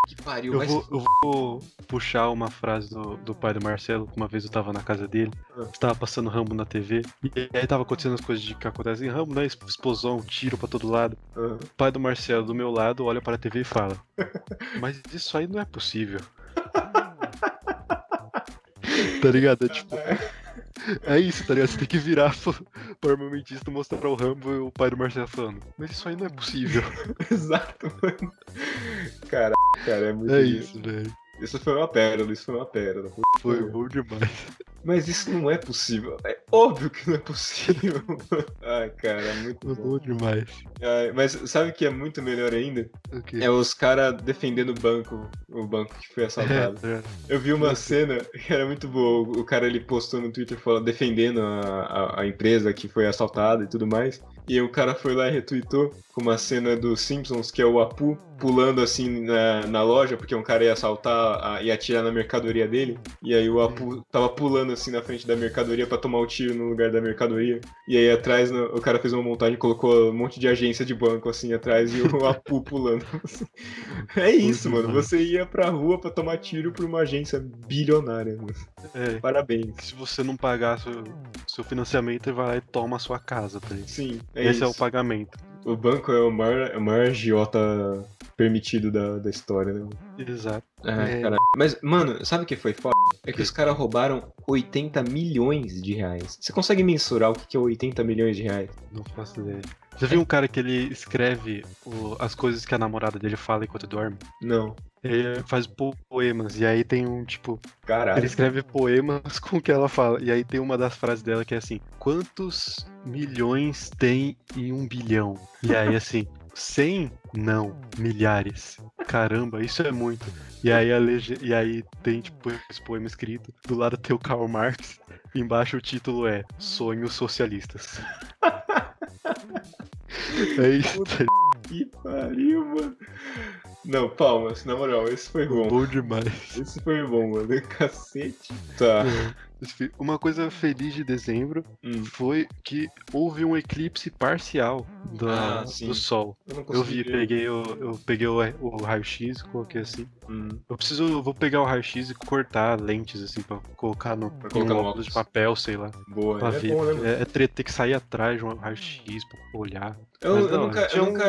Que pariu, Eu mas. vou, eu vou puxar uma frase do, do pai do Marcelo, que uma vez eu tava na casa dele, Ah. estava passando Rambo na TV, e aí tava acontecendo as coisas de que acontecem em Rambo, né? Explosão, tiro pra todo lado. Ah, O pai do Marcelo do meu lado olha para a TV e fala: Mas isso aí não é possível. tá ligado? É tipo. É isso, tá ligado? Você tem que virar pro, pro armamentista mostrar o Rambo e o pai do Marcelo falando: Mas isso aí não é possível. Exato, mano. Cara, cara, é muito É isso, velho. Isso foi uma pérola, isso foi uma pérola. Foi bom demais. Mas isso não é possível. É óbvio que não é possível. Ai, cara, é muito Foi bom. bom demais. Ai, mas sabe o que é muito melhor ainda? O quê? É os caras defendendo o banco, o banco que foi assaltado. É, Eu vi uma cena que era muito boa. O cara ele postou no Twitter falando, defendendo a, a, a empresa que foi assaltada e tudo mais. E o cara foi lá e retweetou com uma cena dos Simpsons, que é o Apu pulando assim na, na loja, porque um cara ia assaltar e atirar na mercadoria dele. E aí o Apu tava pulando assim na frente da mercadoria pra tomar o tiro no lugar da mercadoria. E aí atrás no- o cara fez uma montagem e colocou um monte de agência de banco assim atrás e o Apu pulando. é isso, Muito mano. bom. Você ia pra rua pra tomar tiro por uma agência bilionária. mano. é. Parabéns. Se você não pagar seu, seu financiamento, ele vai lá e toma a sua casa, tá? Sim, é Esse isso. é o pagamento. O banco é o maior, é o maior agiota permitido da, da história, né? Exato. É. caralho. Mas, mano, sabe o que foi foda? É que os caras roubaram 80 milhões de reais. Você consegue mensurar o que que é 80 milhões de reais? Não faço ideia. Já viu um cara que ele escreve o- as coisas que a namorada dele fala enquanto dorme? Não. Ele faz po- poemas, e aí tem um tipo. Caralho. Ele escreve poemas com o que ela fala. E aí tem uma das frases dela que é assim: Quantos milhões tem em um bilhão? E aí assim. 100? Não, milhares. Caramba, isso é muito. E aí, a lege... e aí tem tipo esse poema escrito. Do lado tem o Karl Marx. Embaixo o título é Sonhos Socialistas. é isso. Que pariu, mano. Não, palmas, na moral, esse foi bom. Bom demais. Esse foi bom, mano. Cacete. Tá. Uma coisa feliz de dezembro Hum, foi que houve um eclipse parcial do, Ah, do Sol. eu não Eu vi, ver. peguei o, eu peguei o, o raio-x, coloquei assim. Hum, Eu preciso, eu vou pegar o raio-x e cortar lentes assim pra colocar no, Pra colocar um no óculos óculos. de papel, sei lá, boa. é ver. bom, né, é, é treta ter que sair atrás de um raio-x pra olhar. Eu, Mas eu não, nunca, eu, um- nunca,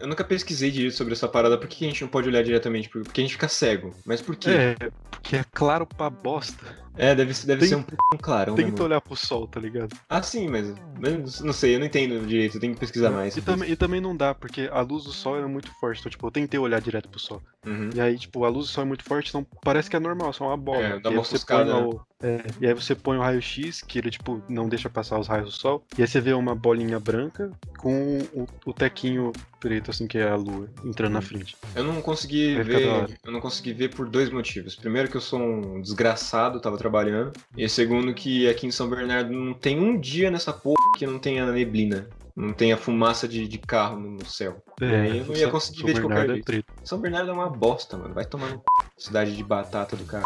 eu nunca pesquisei direito sobre essa parada. Por que a gente não pode olhar diretamente? Por- Porque a gente fica cego. Mas por quê? É, porque é claro pra bosta. É, deve, ser- deve Tem- ser um pouco clarão, né, Tenta mano? olhar pro sol, tá ligado? Ah, sim, mas mas não sei, eu não entendo direito. Eu tenho que pesquisar mais. E também, e também não dá, porque a luz do sol é muito forte. Então, tipo, eu tentei olhar direto pro sol. Uhum. E aí, tipo, a luz do sol é muito forte, então parece que é normal, só uma bola. É, dá e aí uma você põe o- é, e aí você põe o raio-x, que ele, tipo, não deixa passar os raios do sol. E aí você vê uma bolinha branca com o, o tequinho preto, assim, que é a lua, entrando na frente. Eu não consegui Vai ver. Eu não consegui ver por dois motivos. Primeiro que eu sou um desgraçado, tava trabalhando. E segundo que aqui em São Bernardo não tem um dia nessa porra que não tenha neblina. Não tenha fumaça de, de carro no céu. E aí eu não ia conseguir São ver de qualquer é jeito. preto. São Bernardo é uma bosta, mano. Vai tomar no c... Cidade de batata do cara.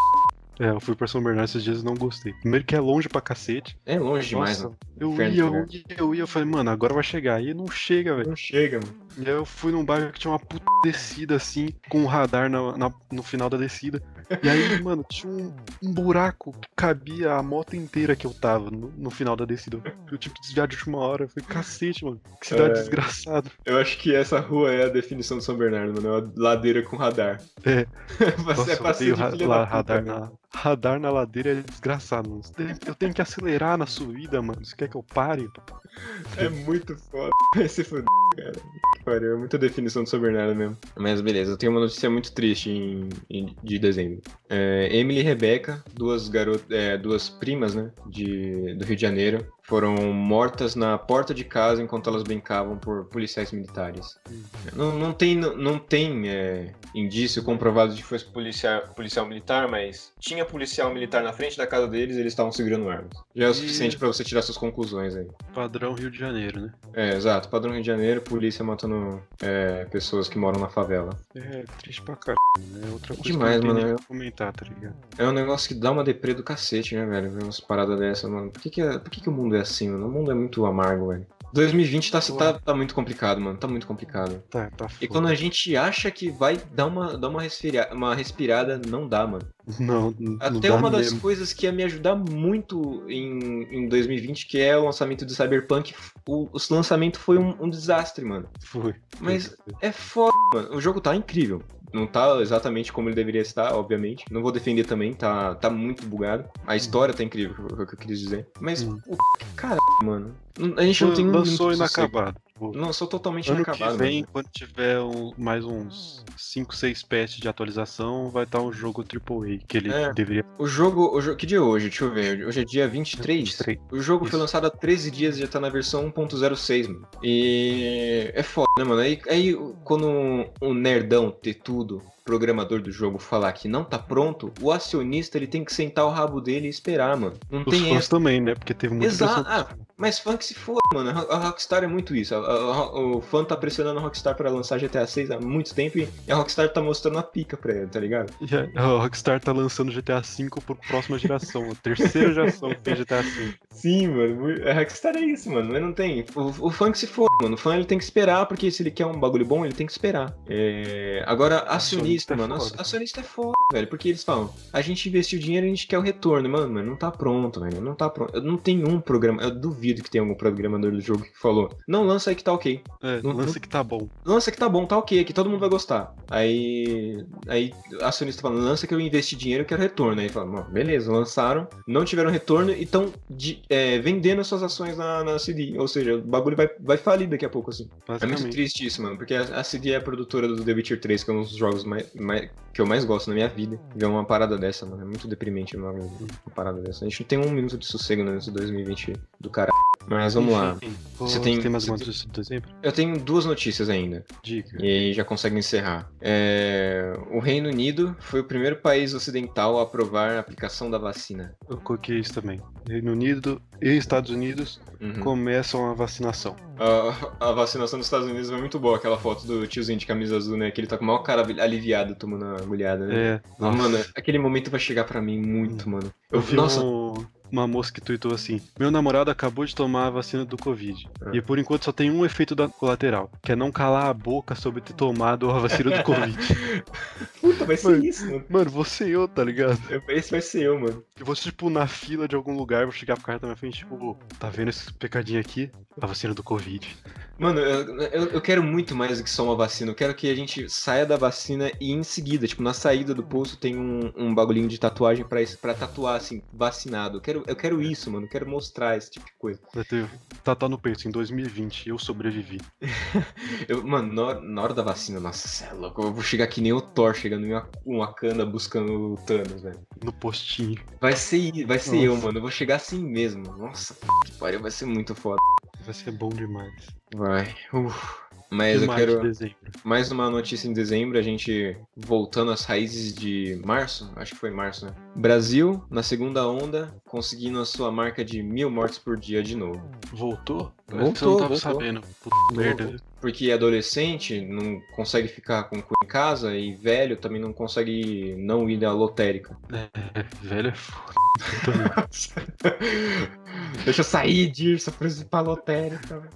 É, eu fui pra São Bernardo esses dias e não gostei. Primeiro que é longe pra cacete. É longe demais, Nossa, mano. eu Inferno, ia, eu ia, eu ia, eu falei, mano, agora vai chegar. E não chega, velho. Não chega, mano. E aí eu fui num bairro que tinha uma puta descida assim, com um radar na, na- no final da descida. E aí, mano, tinha um, um buraco que cabia a moto inteira que eu tava no, no final da descida. Eu tive que desviar de última hora. Eu falei, cacete, mano, que cidade É. desgraçada. Eu acho que essa rua é a definição de São Bernardo, mano. É uma ladeira com radar. É. Você é odeio de ra- filha puta, radar, na, radar na ladeira é desgraçado, mano. Eu tenho que acelerar na subida, mano. Você quer que eu pare? É muito foda. Vai se fuder, cara. Que pariu. É muita definição de São Bernardo mesmo. Mas beleza, eu tenho uma notícia muito triste em, em- de dezembro. É, Emily e Rebecca, duas garotas, é, duas primas, né, de, do Rio de Janeiro, foram mortas na porta de casa enquanto elas brincavam por policiais militares. Não, não tem, não, não tem é, indício comprovado de que fosse policial, policial militar, mas tinha policial militar na frente da casa deles e eles estavam segurando armas. Já é o E- suficiente pra você tirar suas conclusões aí. Padrão Rio de Janeiro, né? É, exato. Padrão Rio de Janeiro, polícia matando é, pessoas que moram na favela. É triste pra caralho, né? É outra coisa Demais, que tem mano. comentar, tá ligado? É um negócio que dá uma deprê do cacete, né, velho? Ver umas paradas dessa, mano. Por que, que, é- por que, que o mundo é assim, mano? O mundo é muito amargo, velho. 2020 tá, tá, tá muito complicado, mano. Tá muito complicado. Tá, tá E quando a gente acha que vai dar uma, dar uma, respira uma respirada, não dá, mano. Não, não Até dá uma das mesmo. coisas que ia me ajudar muito em, em 2020, que é o lançamento do Cyberpunk, o, o lançamento foi um, um desastre, mano. Foi. Mas é foda, mano. O jogo tá incrível. Não tá exatamente como ele deveria estar, obviamente. Não vou defender também, tá, tá muito bugado. A história tá incrível, foi o que eu quis dizer. Mas, Hum. o caralho, mano. A gente não tem um Lançou inacabado. Tipo, Lançou totalmente Ano inacabado. que vem, mano. quando tiver um- mais uns 5, 6 patches de atualização, vai estar um jogo AAA, que ele É. deveria O jogo, o jogo. Que dia é hoje? Deixa eu ver. Hoje é dia 23. 23. O jogo foi Isso. lançado há 13 dias e já tá na versão 1.06, mano. E é foda, né, mano? Aí, aí quando um nerdão ter tudo, programador do jogo, falar que não tá pronto, o acionista ele tem que sentar o rabo dele e esperar, mano. Não Os tem fãs essa. também, né? Porque teve muita Exato. Ah, mas fã que se foda, mano. A Rockstar é muito isso. A- a- a- o fã tá pressionando a Rockstar pra lançar GTA 6 há muito tempo e a Rockstar tá mostrando a pica pra ele, tá ligado? A Rockstar tá lançando GTA V por próxima geração, a terceira geração que tem GTA V. Sim, mano. A Rockstar é isso, mano. Mas não tem. O, o fã que se for, mano. O fã ele tem que esperar, porque se ele quer um bagulho bom, ele tem que esperar. É, Agora, acionista, Acionista é mano. foda. Acionista é foda, velho. Porque eles falam, a gente investiu dinheiro e a gente quer o retorno. Mano, mas não tá pronto, velho. Não tá pronto. Eu não tem um programa. Eu duvido que tenha algum programador do jogo que falou, não, lança aí que tá ok. É, Não- lança que tá bom. Lança que tá bom, tá ok, que todo mundo vai gostar. Aí. Aí acionista fala, lança que eu investi dinheiro e quero retorno. Aí fala, "Bom, beleza, lançaram, não tiveram retorno e estão vendendo suas ações na, na CD. Ou seja, o bagulho vai, vai falir daqui a pouco, assim. É muito triste isso, mano, porque a, a CD é a produtora do The Witcher 3, que é um dos jogos mais, mais- que eu mais gosto na minha vida. Ver uma parada dessa, mano, é muito deprimente uma, uma parada dessa. A gente não tem um minuto de sossego nesse 2020 do caralho. Mas vamos lá. Enfim, Você tem- tem, mais tem- notícia de dezembro? Eu tenho duas notícias ainda. Diga. E aí já consegue encerrar. É, O Reino Unido foi o primeiro país ocidental a aprovar a aplicação da vacina. Eu coloquei isso também. Reino Unido e Estados Unidos Uhum. começam a vacinação. A, a vacinação dos Estados Unidos foi muito boa, aquela foto do tiozinho de camisa azul, né? Que ele tá com o maior cara aliviado tomando a agulhada, né? É. Ah, Mano, aquele momento vai chegar pra mim muito, mano. Eu Eu, vi nossa, um- uma moça que tweetou assim: Meu namorado acabou de tomar a vacina do Covid. Ah. E por enquanto só tem um efeito da- colateral, que é não calar a boca sobre ter tomado a vacina do Covid. puta, vai ser Mano. isso, mano. Mano, você e eu, tá ligado? Esse vai ser eu, mano. Eu vou, tipo, na fila de algum lugar, vou chegar pro cara da minha frente, tipo, "Ô, tá vendo esse pecadinho aqui? A vacina do Covid. Mano, eu, eu, eu quero muito mais do que só uma vacina. Eu quero que a gente saia da vacina e em seguida, tipo, na saída do posto tem um, um bagulhinho de tatuagem pra, isso- pra tatuar, assim, vacinado. Eu quero, eu quero isso, mano. Eu quero mostrar esse tipo de coisa. Vai ter tatuar no peito, em 2020, eu sobrevivi. Eu, mano, na hora, na hora da vacina, nossa, cê é louco. Eu vou chegar que nem o Thor chegando em uma, uma cana buscando o Thanos, velho. No postinho. Vai ser, vai ser Nossa. eu, mano. Eu vou chegar assim mesmo. Nossa, que pariu, vai ser muito foda. Vai ser bom demais. Vai. Uf. Mas E eu mais quero. de. Mais uma notícia em dezembro, a gente voltando às raízes de março, acho que foi março, né? Brasil, na segunda onda, conseguindo a sua marca de mil mortes por dia de novo. Voltou? Voltou, eu não tava voltou. sabendo. Puta merda. Porque adolescente não consegue ficar com o cu em casa e velho também não consegue não ir à lotérica. É, velho é foda. Deixa eu sair disso pra ir pra lotérica.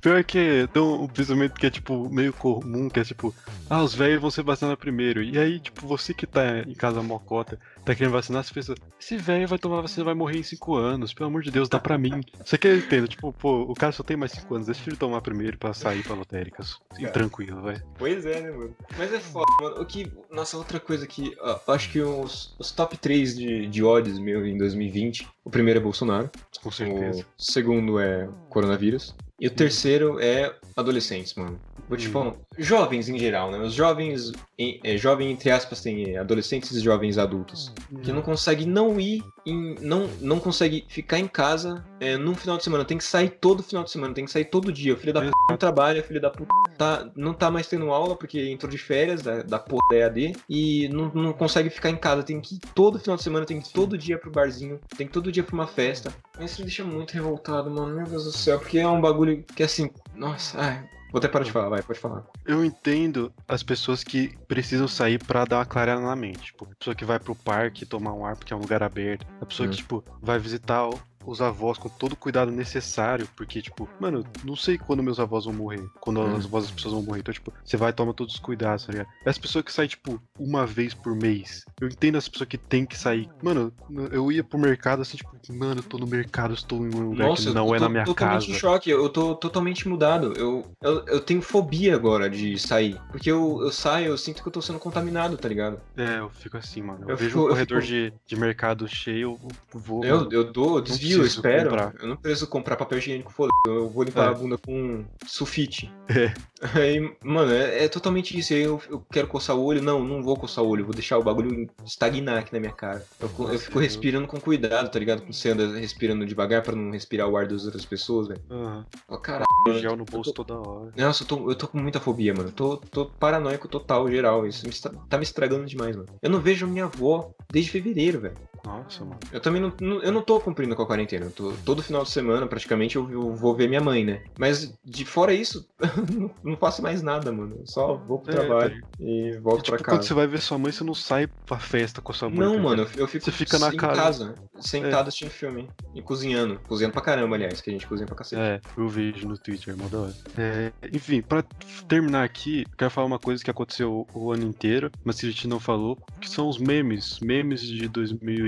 Pior que dão um pensamento que é, tipo, meio comum, que é tipo, ah, os velhos vão ser vacinados primeiro. E aí, tipo, você que tá em casa mocota, tá querendo vacinar, você pensa, esse velho vai tomar vacina vai morrer em 5 anos, pelo amor de Deus, dá pra mim. Você quer entender, tipo, pô, o cara só tem mais 5 anos, deixa ele tomar primeiro pra sair pra lotérica. E tranquilo, vai. Pois é, né, mano? Mas é foda, mano. O que. Nossa, outra coisa que. ó, acho que os, os top 3 de, de odds meu em 2020. O primeiro é Bolsonaro. Com certeza. O segundo é coronavírus. E o terceiro é adolescentes, mano. Vou te Hum. falar, jovens em geral, né? Os jovens, em, é, jovem entre aspas, tem é, adolescentes e jovens adultos. Que não consegue não ir, em, não, não consegue ficar em casa é, num final de semana. Tem que sair todo final de semana, tem que sair todo dia. O filho da puta não trabalha, o filho da puta tá, não tá mais tendo aula porque entrou de férias da, da porra da EAD e não, não consegue ficar em casa. Tem que ir todo final de semana, tem que ir todo dia pro barzinho, tem que ir todo dia pra uma festa. Mas isso me deixa muito revoltado, mano. Meu Deus do céu, porque é um bagulho que assim, nossa, ai. Vou até parar de falar, vai, pode falar. Eu entendo as pessoas que precisam sair pra dar uma clareada na mente. Tipo, a pessoa que vai pro parque tomar um ar porque é um lugar aberto. A pessoa Hum. que, tipo, vai visitar o, os avós com todo o cuidado necessário, porque, tipo, mano, não sei quando meus avós vão morrer, quando Hum. as avós das pessoas vão morrer. Então, tipo, você vai e toma todos os cuidados, tá ligado? As pessoas que saem, tipo, uma vez por mês. Eu entendo as pessoas que tem que sair. Mano, eu ia pro mercado assim, tipo, mano, eu tô no mercado, estou em um lugar Nossa, que eu não tô é na minha totalmente casa. em choque, eu tô totalmente mudado. Eu, eu, eu tenho fobia agora de sair. Porque eu, eu saio, eu sinto que eu tô sendo contaminado, tá ligado? É, eu fico assim, mano. Eu, Eu vejo fico- um eu corredor fico- de, de mercado cheio, eu vou. Eu, mano. eu dou, eu desvio, eu preciso espero. comprar. Eu não preciso comprar papel higiênico, foda Eu vou limpar É. a bunda com sulfite. É. Aí, mano, é, é totalmente isso. Aí eu, eu quero coçar o olho. Não, não vou coçar o olho. Vou deixar o bagulho estagnar aqui na minha cara. Eu, co- eu Nossa, fico eu- respirando com cuidado, tá ligado? Você anda respirando devagar pra não respirar o ar das outras pessoas, velho. Aham. Ó, caralho. Gel no bolso toda hora. Nossa, eu tô, eu tô com muita fobia, mano. Eu tô, tô paranoico total, geral. Isso me estra- tá me estragando demais, mano. Eu não vejo minha avó desde fevereiro, velho. Nossa, mano. Eu também não, não- eu não tô cumprindo com a quarentena. Eu tô, todo final de semana, praticamente, eu, eu vou ver minha mãe, né? Mas de fora isso, não, não faço mais nada, mano. Eu só vou pro É, trabalho tá e volto tipo, pra quando casa. você vai ver sua mãe, você não sai pra festa com a sua mãe. Não, tá mano, eu, eu fico Você fica na em casa. sentado assistindo filme e cozinhando. Cozinhando pra caramba, aliás, que a gente cozinha pra cacete. É, eu vejo no Twitter, mó da hora. É, enfim, pra terminar aqui, eu quero falar uma coisa que aconteceu o ano inteiro, mas que a gente não falou, que são os memes, memes de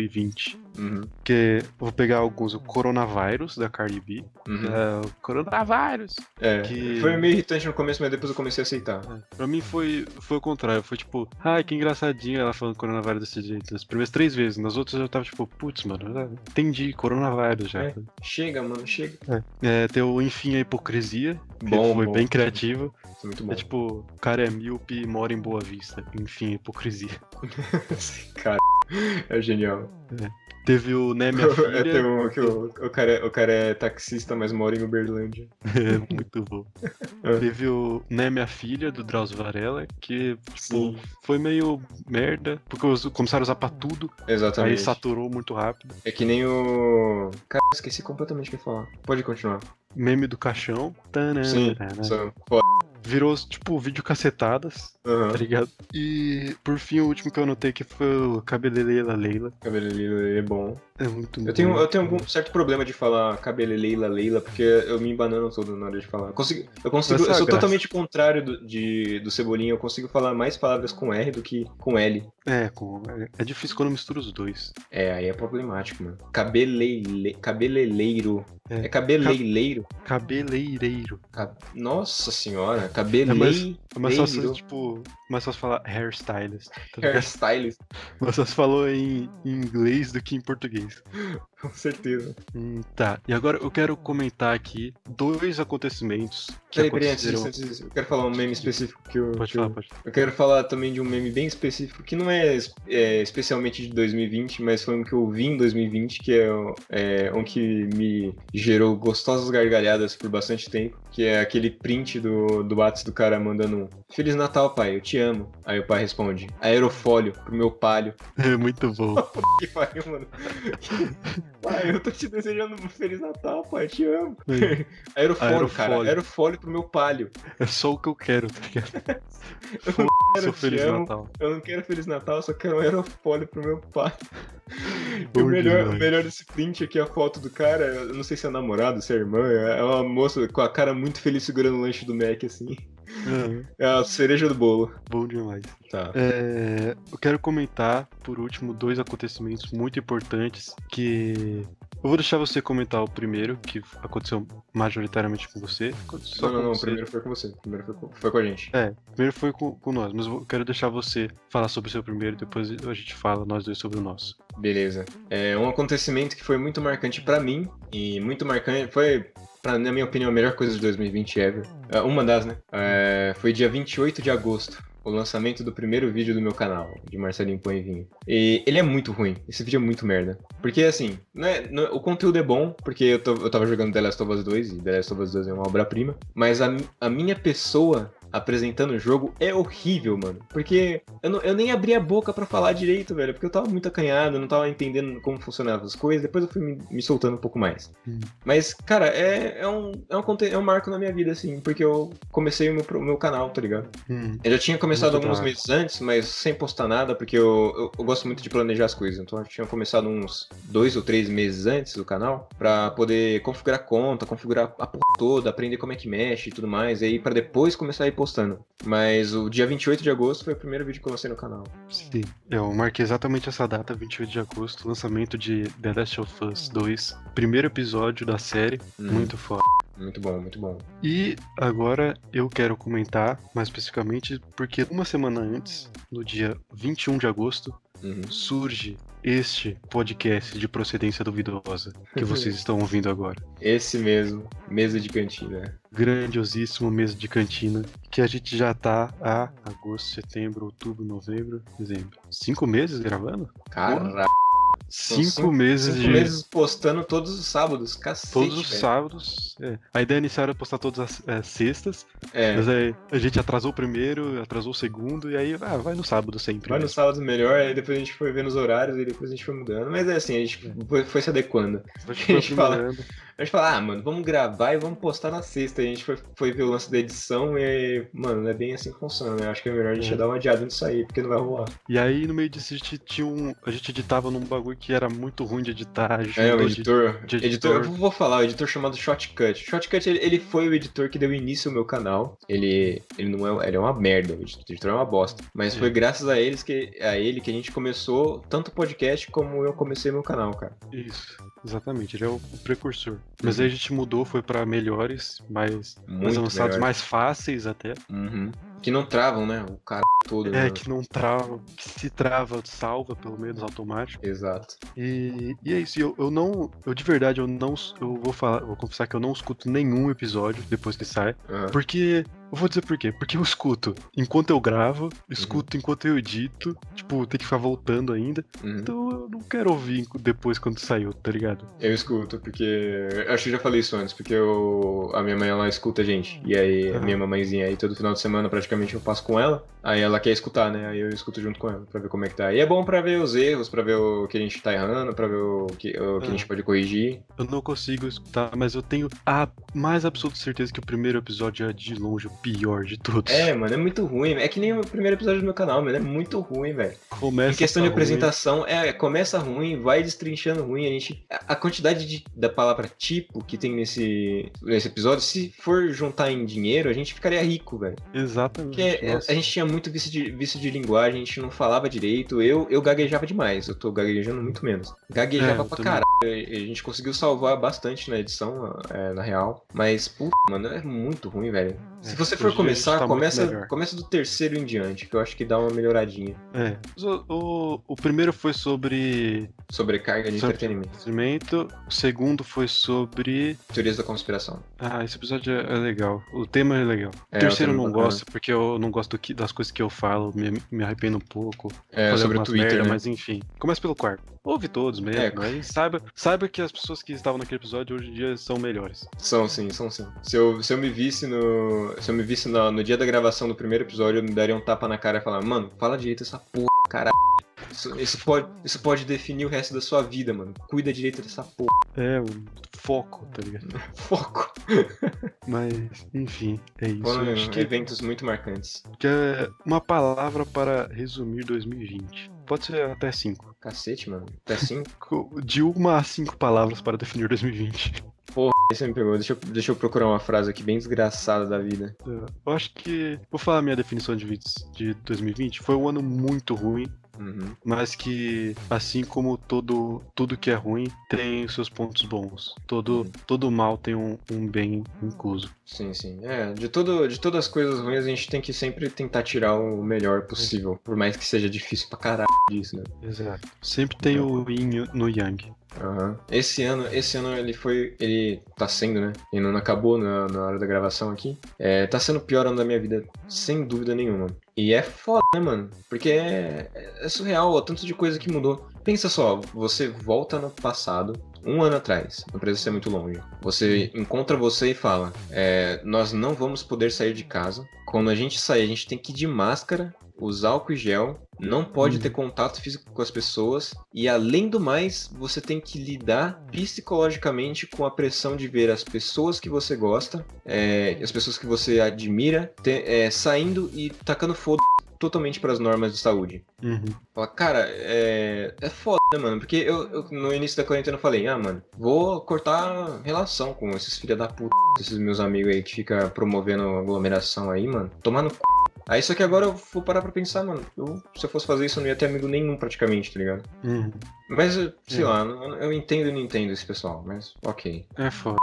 2020. Uhum, Que eu vou pegar alguns, o coronavírus da Cardi B. uhum. É, o coronavírus. É, que- foi meio irritante no começo, mas depois eu comecei a aceitar. É, Pra mim foi, foi o contrário, foi tipo, ai, que engraçadinho ela falando coronavírus desse jeito. Nas primeiras três vezes, nas outras eu tava tipo, putz, mano, entendi, coronavírus já. É. Chega, mano, chega. É, tem o Enfim a Hipocrisia, Bom, foi bom. bem criativo. Isso é muito bom. É tipo, o cara é míope e mora em Boa Vista. Enfim, hipocrisia. Cara, é genial. Teve o Né Minha É, Filha. um que o, o, cara, é- o cara é taxista, mas mora em Uberlândia. é muito bom. É. Teve o Né Minha Filha, do Drauzio Varela, que tipo, Sim. foi meio merda, porque começaram a usar pra tudo, aí Exatamente. saturou muito rápido. É que nem o. Cara, esqueci completamente o que ia falar. Pode continuar. Meme do caixão. Tanana, Sim, só- Foda. Virou, tipo, vídeo cacetadas, Aham. tá ligado? E, por fim, o último que eu anotei que foi o Cabeleleila Leila. Cabelo é bom. É muito Eu tenho, bom. eu tenho algum certo problema de falar cabelo Leila Leila, porque eu me embanano todo na hora de falar. Eu consigo, eu, consigo, é eu sou totalmente contrário do, de, do Cebolinha, eu consigo falar mais palavras com R do que com L. É, com... é- é difícil quando mistura os dois. É, aí é problemático, mano. Cabelele... Cabeleleiro. É. É, cabeleireiro? Cabeleireiro. Ca- Nossa senhora, É mais- cabeleireiro. É mais fácil, tipo, mais fácil falar hairstylist. Tá? Hairstylist, Mas você falou em, em inglês do que em português. com certeza. Hum, tá, e agora eu quero comentar aqui dois acontecimentos que Peraí, peraí, antes aconteceram. antes disso, eu quero falar um meme específico que eu. Pode que eu- falar, pode. Eu quero falar também de um meme bem específico, que não é, é, especialmente de 2020, mas foi um que eu vi em 2020, que é, é, um que me gerou gostosas gargalhadas por bastante tempo, que é aquele print do, do WhatsApp do cara mandando um Feliz Natal, pai, eu te amo. Aí o pai responde, aerofólio pro meu palio. É muito bom. Que pariu, mano. Pai, eu tô te desejando um Feliz Natal, pai, te amo. É, Aerofólio, cara, Aerofólio. aerofólio pro meu palio. é só o que eu quero, tá ligado? Eu Foda-se quero, Feliz amo. Natal. Eu não quero Feliz Natal, eu só quero um aerofólio pro meu pai. O melhor, o melhor desse print aqui é a foto do cara, eu não sei se é namorado, se é irmã, é uma moça com a cara muito feliz segurando o lanche do Mac, assim. É, É a cereja do bolo. bom demais. Tá. É, eu quero comentar, por último, dois acontecimentos muito importantes que. Eu vou deixar você comentar o primeiro, que aconteceu majoritariamente com você. Só Não, não, não, você. primeiro foi com você. Primeiro foi com, foi com a gente. É, primeiro foi com, com nós, mas eu quero deixar você falar sobre o seu primeiro, depois a gente fala nós dois sobre o nosso. Beleza. É um acontecimento que foi muito marcante pra mim, e muito marcante, foi, pra, na minha opinião, a melhor coisa de 2020 ever. É, uma das, né? É, foi dia 28 de agosto. O lançamento do primeiro vídeo do meu canal, de Marcelinho Põe Vinho. E ele é muito ruim. Esse vídeo é muito merda. Porque, assim, né, o conteúdo é bom, porque eu, tô- eu tava jogando The Last of Us 2, e The Last of Us 2 é uma obra-prima. Mas a, a minha pessoa apresentando o jogo é horrível, mano. Porque eu, não, eu nem abri a boca para falar direito, velho. Porque eu tava muito acanhado, não tava entendendo como funcionavam as coisas. Depois eu fui me, me soltando um pouco mais. Hum. Mas, cara, é, é, um, é, um, é um marco na minha vida, assim. Porque eu comecei o meu, o meu canal, tá ligado? Hum. Eu já tinha começado muito alguns meses antes, mas sem postar nada. Porque eu, eu, eu, gosto muito de planejar as coisas. Então eu tinha começado uns dois ou três meses antes do canal. para poder configurar a conta, configurar a porra toda, aprender como é que mexe e tudo mais. E aí pra depois começar a ir postando. Mas o dia 28 de agosto foi o primeiro vídeo que eu lancei no canal. Sim, eu marquei exatamente essa data, 28 de agosto, lançamento de The Last of Us 2, primeiro episódio da série, hum. muito foda. Muito bom, muito bom. E agora eu quero comentar mais especificamente porque uma semana antes, no dia 21 de agosto, uhum. surge este podcast de procedência duvidosa que vocês estão ouvindo agora. Esse mesmo, mesa de cantina. Grandiosíssimo mesa de cantina, que a gente já tá há agosto, setembro, outubro, novembro, dezembro. Cinco meses gravando? Caraca. Cinco, cinco, meses cinco de... meses postando todos os sábados, cacete. Todos os velho. sábados. É. A ideia inicial era postar todas as é, sextas. É. Mas aí a gente atrasou o primeiro, atrasou o segundo, e aí ah, vai no sábado sempre. Vai mesmo. no sábado melhor, aí depois a gente foi vendo os horários e depois a gente foi mudando. Mas é assim, a gente foi, foi se adequando. A gente, a gente fala. A gente fala, ah, mano, vamos gravar e vamos postar na sexta. E a gente foi, foi ver o lance da edição e, mano, não é bem assim que funciona, né? Acho que é melhor a gente é. dar uma adiada nisso aí, porque não vai rolar. E aí, no meio disso, a gente tinha um. A gente editava num bagulho que era muito ruim de editar. É, o editor. De, de editor. editor. Eu vou falar, o editor chamado Shotcut. Shotcut, ele, ele, foi o editor que deu início ao meu canal. Ele, ele não é, ele é uma merda, o editor é uma bosta. Mas é. foi graças a eles que a ele que a gente começou tanto o podcast como eu comecei meu canal, cara. Isso. Exatamente, ele é o precursor. Mas uhum. aí a gente mudou, foi para melhores, mais, mais avançados, melhores. mais fáceis até. Uhum. Que não travam, né? O cara todo. É, né? que não trava, que se trava, salva, pelo menos, automático. Exato. E, e é isso, eu, eu não. Eu de verdade, eu não. Eu vou falar, vou confessar que eu não escuto nenhum episódio depois que sai. Uhum. Porque eu vou dizer por quê. Porque eu escuto enquanto eu gravo, escuto uhum. enquanto eu edito. Tipo, tem que ficar voltando ainda. Uhum. Então eu não quero ouvir depois quando saiu, tá ligado? Eu escuto, porque. Acho que eu já falei isso antes, porque eu... a minha mãe ela escuta a gente. E aí, a minha mamãezinha aí, todo final de semana praticamente eu passo com ela. Aí ela quer escutar, né? Aí eu escuto junto com ela, pra ver como é que tá. E é bom pra ver os erros, pra ver o que a gente tá errando, pra ver o que, o que a gente pode corrigir. Eu não consigo escutar, mas eu tenho a mais absoluta certeza que o primeiro episódio é de longe pior de todos. É, mano, é muito ruim. É que nem o primeiro episódio do meu canal, mano. É muito ruim, velho. Começa. Em questão de apresentação, ruim. é, começa ruim, vai destrinchando ruim. A gente. A quantidade de, da palavra tipo que tem nesse, nesse episódio, se for juntar em dinheiro, a gente ficaria rico, velho. Exatamente. Porque a gente tinha muito vício de, vício de linguagem, a gente não falava direito. Eu, eu gaguejava demais. Eu tô gaguejando muito menos. Gaguejava é, pra caralho. A gente conseguiu salvar bastante na edição, é, na real. Mas, puta, mano, é muito ruim, velho. Se é, você for começar, tá começa, começa do terceiro em diante, que eu acho que dá uma melhoradinha. É. O, o, o primeiro foi sobre. Sobrecarga de sobre entretenimento. entretenimento. O segundo foi sobre. Teorias da conspiração. Ah, esse episódio é, é legal. O tema é legal. É, o terceiro eu não gosto, porque eu não gosto que, das coisas que eu falo, me, me arrependo um pouco. É, sobre o Twitter. Merda, né? Mas enfim. Começa pelo quarto. Ouve todos mesmo, é. mas saiba, saiba que as pessoas que estavam naquele episódio hoje em dia são melhores. São sim, são sim. Se eu, se eu me visse no. Se eu me visse no, no dia da gravação do primeiro episódio, eu me daria um tapa na cara e falar, mano, fala direito essa porra, caralho. Isso, isso, pode, isso pode definir o resto da sua vida, mano. Cuida direito dessa porra. É, o foco, tá ligado? foco. Mas, enfim, é isso. Bom, acho que... Eventos muito marcantes. Que é uma palavra para resumir 2020. Pode ser até cinco. Cacete, mano. Até cinco? De uma a cinco palavras para definir 2020. Porra, você me pegou. Deixa eu, deixa eu procurar uma frase aqui bem desgraçada da vida. Eu acho que. Vou falar a minha definição de, de 2020. Foi um ano muito ruim. Uhum. Mas que, assim como todo, tudo que é ruim, tem seus pontos bons. Todo, uhum. todo mal tem um, um, bem incluso. Sim, sim. É, de, todo, de todas as coisas ruins, a gente tem que sempre tentar tirar o melhor possível. Por mais que seja difícil pra caralho disso, né? Exato. Sempre tem o yin no yang. Uhum. Esse ano, esse ano ele foi, ele tá sendo, né? E não acabou na, na hora da gravação aqui. É, tá sendo o pior ano da minha vida, sem dúvida nenhuma. E é foda, né, mano? Porque é, é surreal o tanto de coisa que mudou. Pensa só, você volta no passado, um ano atrás, não precisa ser muito longe. Você encontra você e fala: é, Nós não vamos poder sair de casa. Quando a gente sair, a gente tem que ir de máscara, usar álcool e gel, não pode ter contato físico com as pessoas e além do mais, você tem que lidar psicologicamente com a pressão de ver as pessoas que você gosta, é, as pessoas que você admira, te, é, saindo e tacando foda totalmente para as normas de saúde. Uhum. Fala, cara, é, é foda, né, mano? Porque eu, eu, no início da quarentena eu falei, ah, mano, vou cortar relação com esses filha da puta, esses meus amigos aí que fica promovendo aglomeração aí, mano. Tomar no c... Aí só que agora eu vou parar pra pensar, mano. Eu, se eu fosse fazer isso, eu não ia ter amigo nenhum praticamente, tá ligado? Uhum. Mas, sei É. lá, eu entendo e não entendo esse pessoal, mas ok. É foda.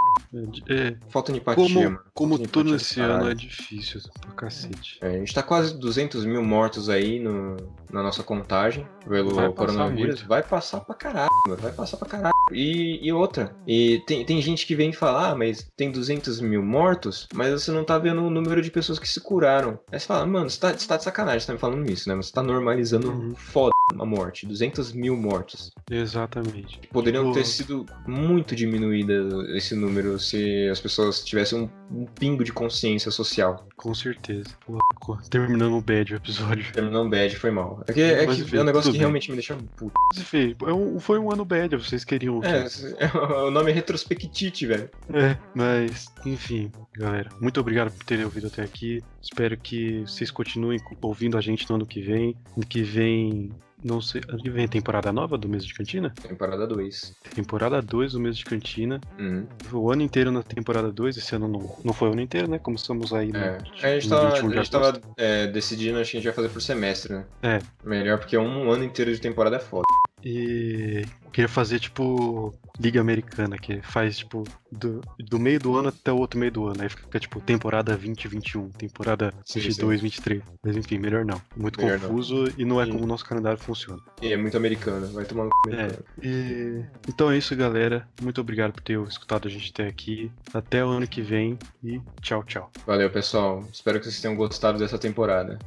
É, Falta de empatia, como mano. como Falta de tudo empatia nesse do caralho. ano é difícil pra cacete. É, a gente tá quase 200 mil mortos aí no, na nossa contagem pelo Vai passar coronavírus. muito. Vai passar pra caralho, mano. Vai passar pra caralho. E, e outra. E tem, tem gente que vem falar, ah, mas tem 200 mil mortos, mas você não tá vendo o número de pessoas que se curaram. Aí você fala, mano, você tá, você tá de sacanagem, você tá me falando isso, né? Você tá normalizando Uhum. foda a morte. 200 mil mortos. Exatamente. Poderiam Tipo, ter sido muito diminuída esse número se as pessoas tivessem um, um pingo de consciência social. Com certeza. Pô, terminando o bad o episódio. Terminou bad, foi mal. É que é, Mas, que enfim, é um negócio que bem. realmente me deixa puto. Mas, enfim, é um- foi um ano bad, vocês queriam ouvir. É, o nome é Retrospectite, velho. É, mas, enfim, galera, muito obrigado por terem ouvido até aqui. Espero que vocês continuem co- ouvindo a gente no ano que vem. Ano que vem, não sei, ano que vem é temporada nova do mês de cantina? Temporada 2. Temporada 2 do mês de cantina. Uhum. O ano inteiro na temporada 2, esse ano não, não foi o ano inteiro, né? Começamos aí no, É. tipo, A gente tava, 21 de a gente tava é, decidindo, acho que a gente vai fazer por semestre, né? É. Melhor porque um ano inteiro de temporada é foda. E queria fazer, tipo, Liga Americana, que faz, tipo, do, do meio do ano até o outro meio do ano. Aí fica, tipo, temporada 2021, temporada Sim, 22, 23. Mas enfim, melhor não. Muito Melhor não. confuso e não é Sim. como o nosso calendário funciona. E é muito americano, vai tomar no. É. E... Então é isso, galera. Muito obrigado por ter escutado a gente até aqui. Até o ano que vem e tchau, tchau. Valeu, pessoal. Espero que vocês tenham gostado dessa temporada.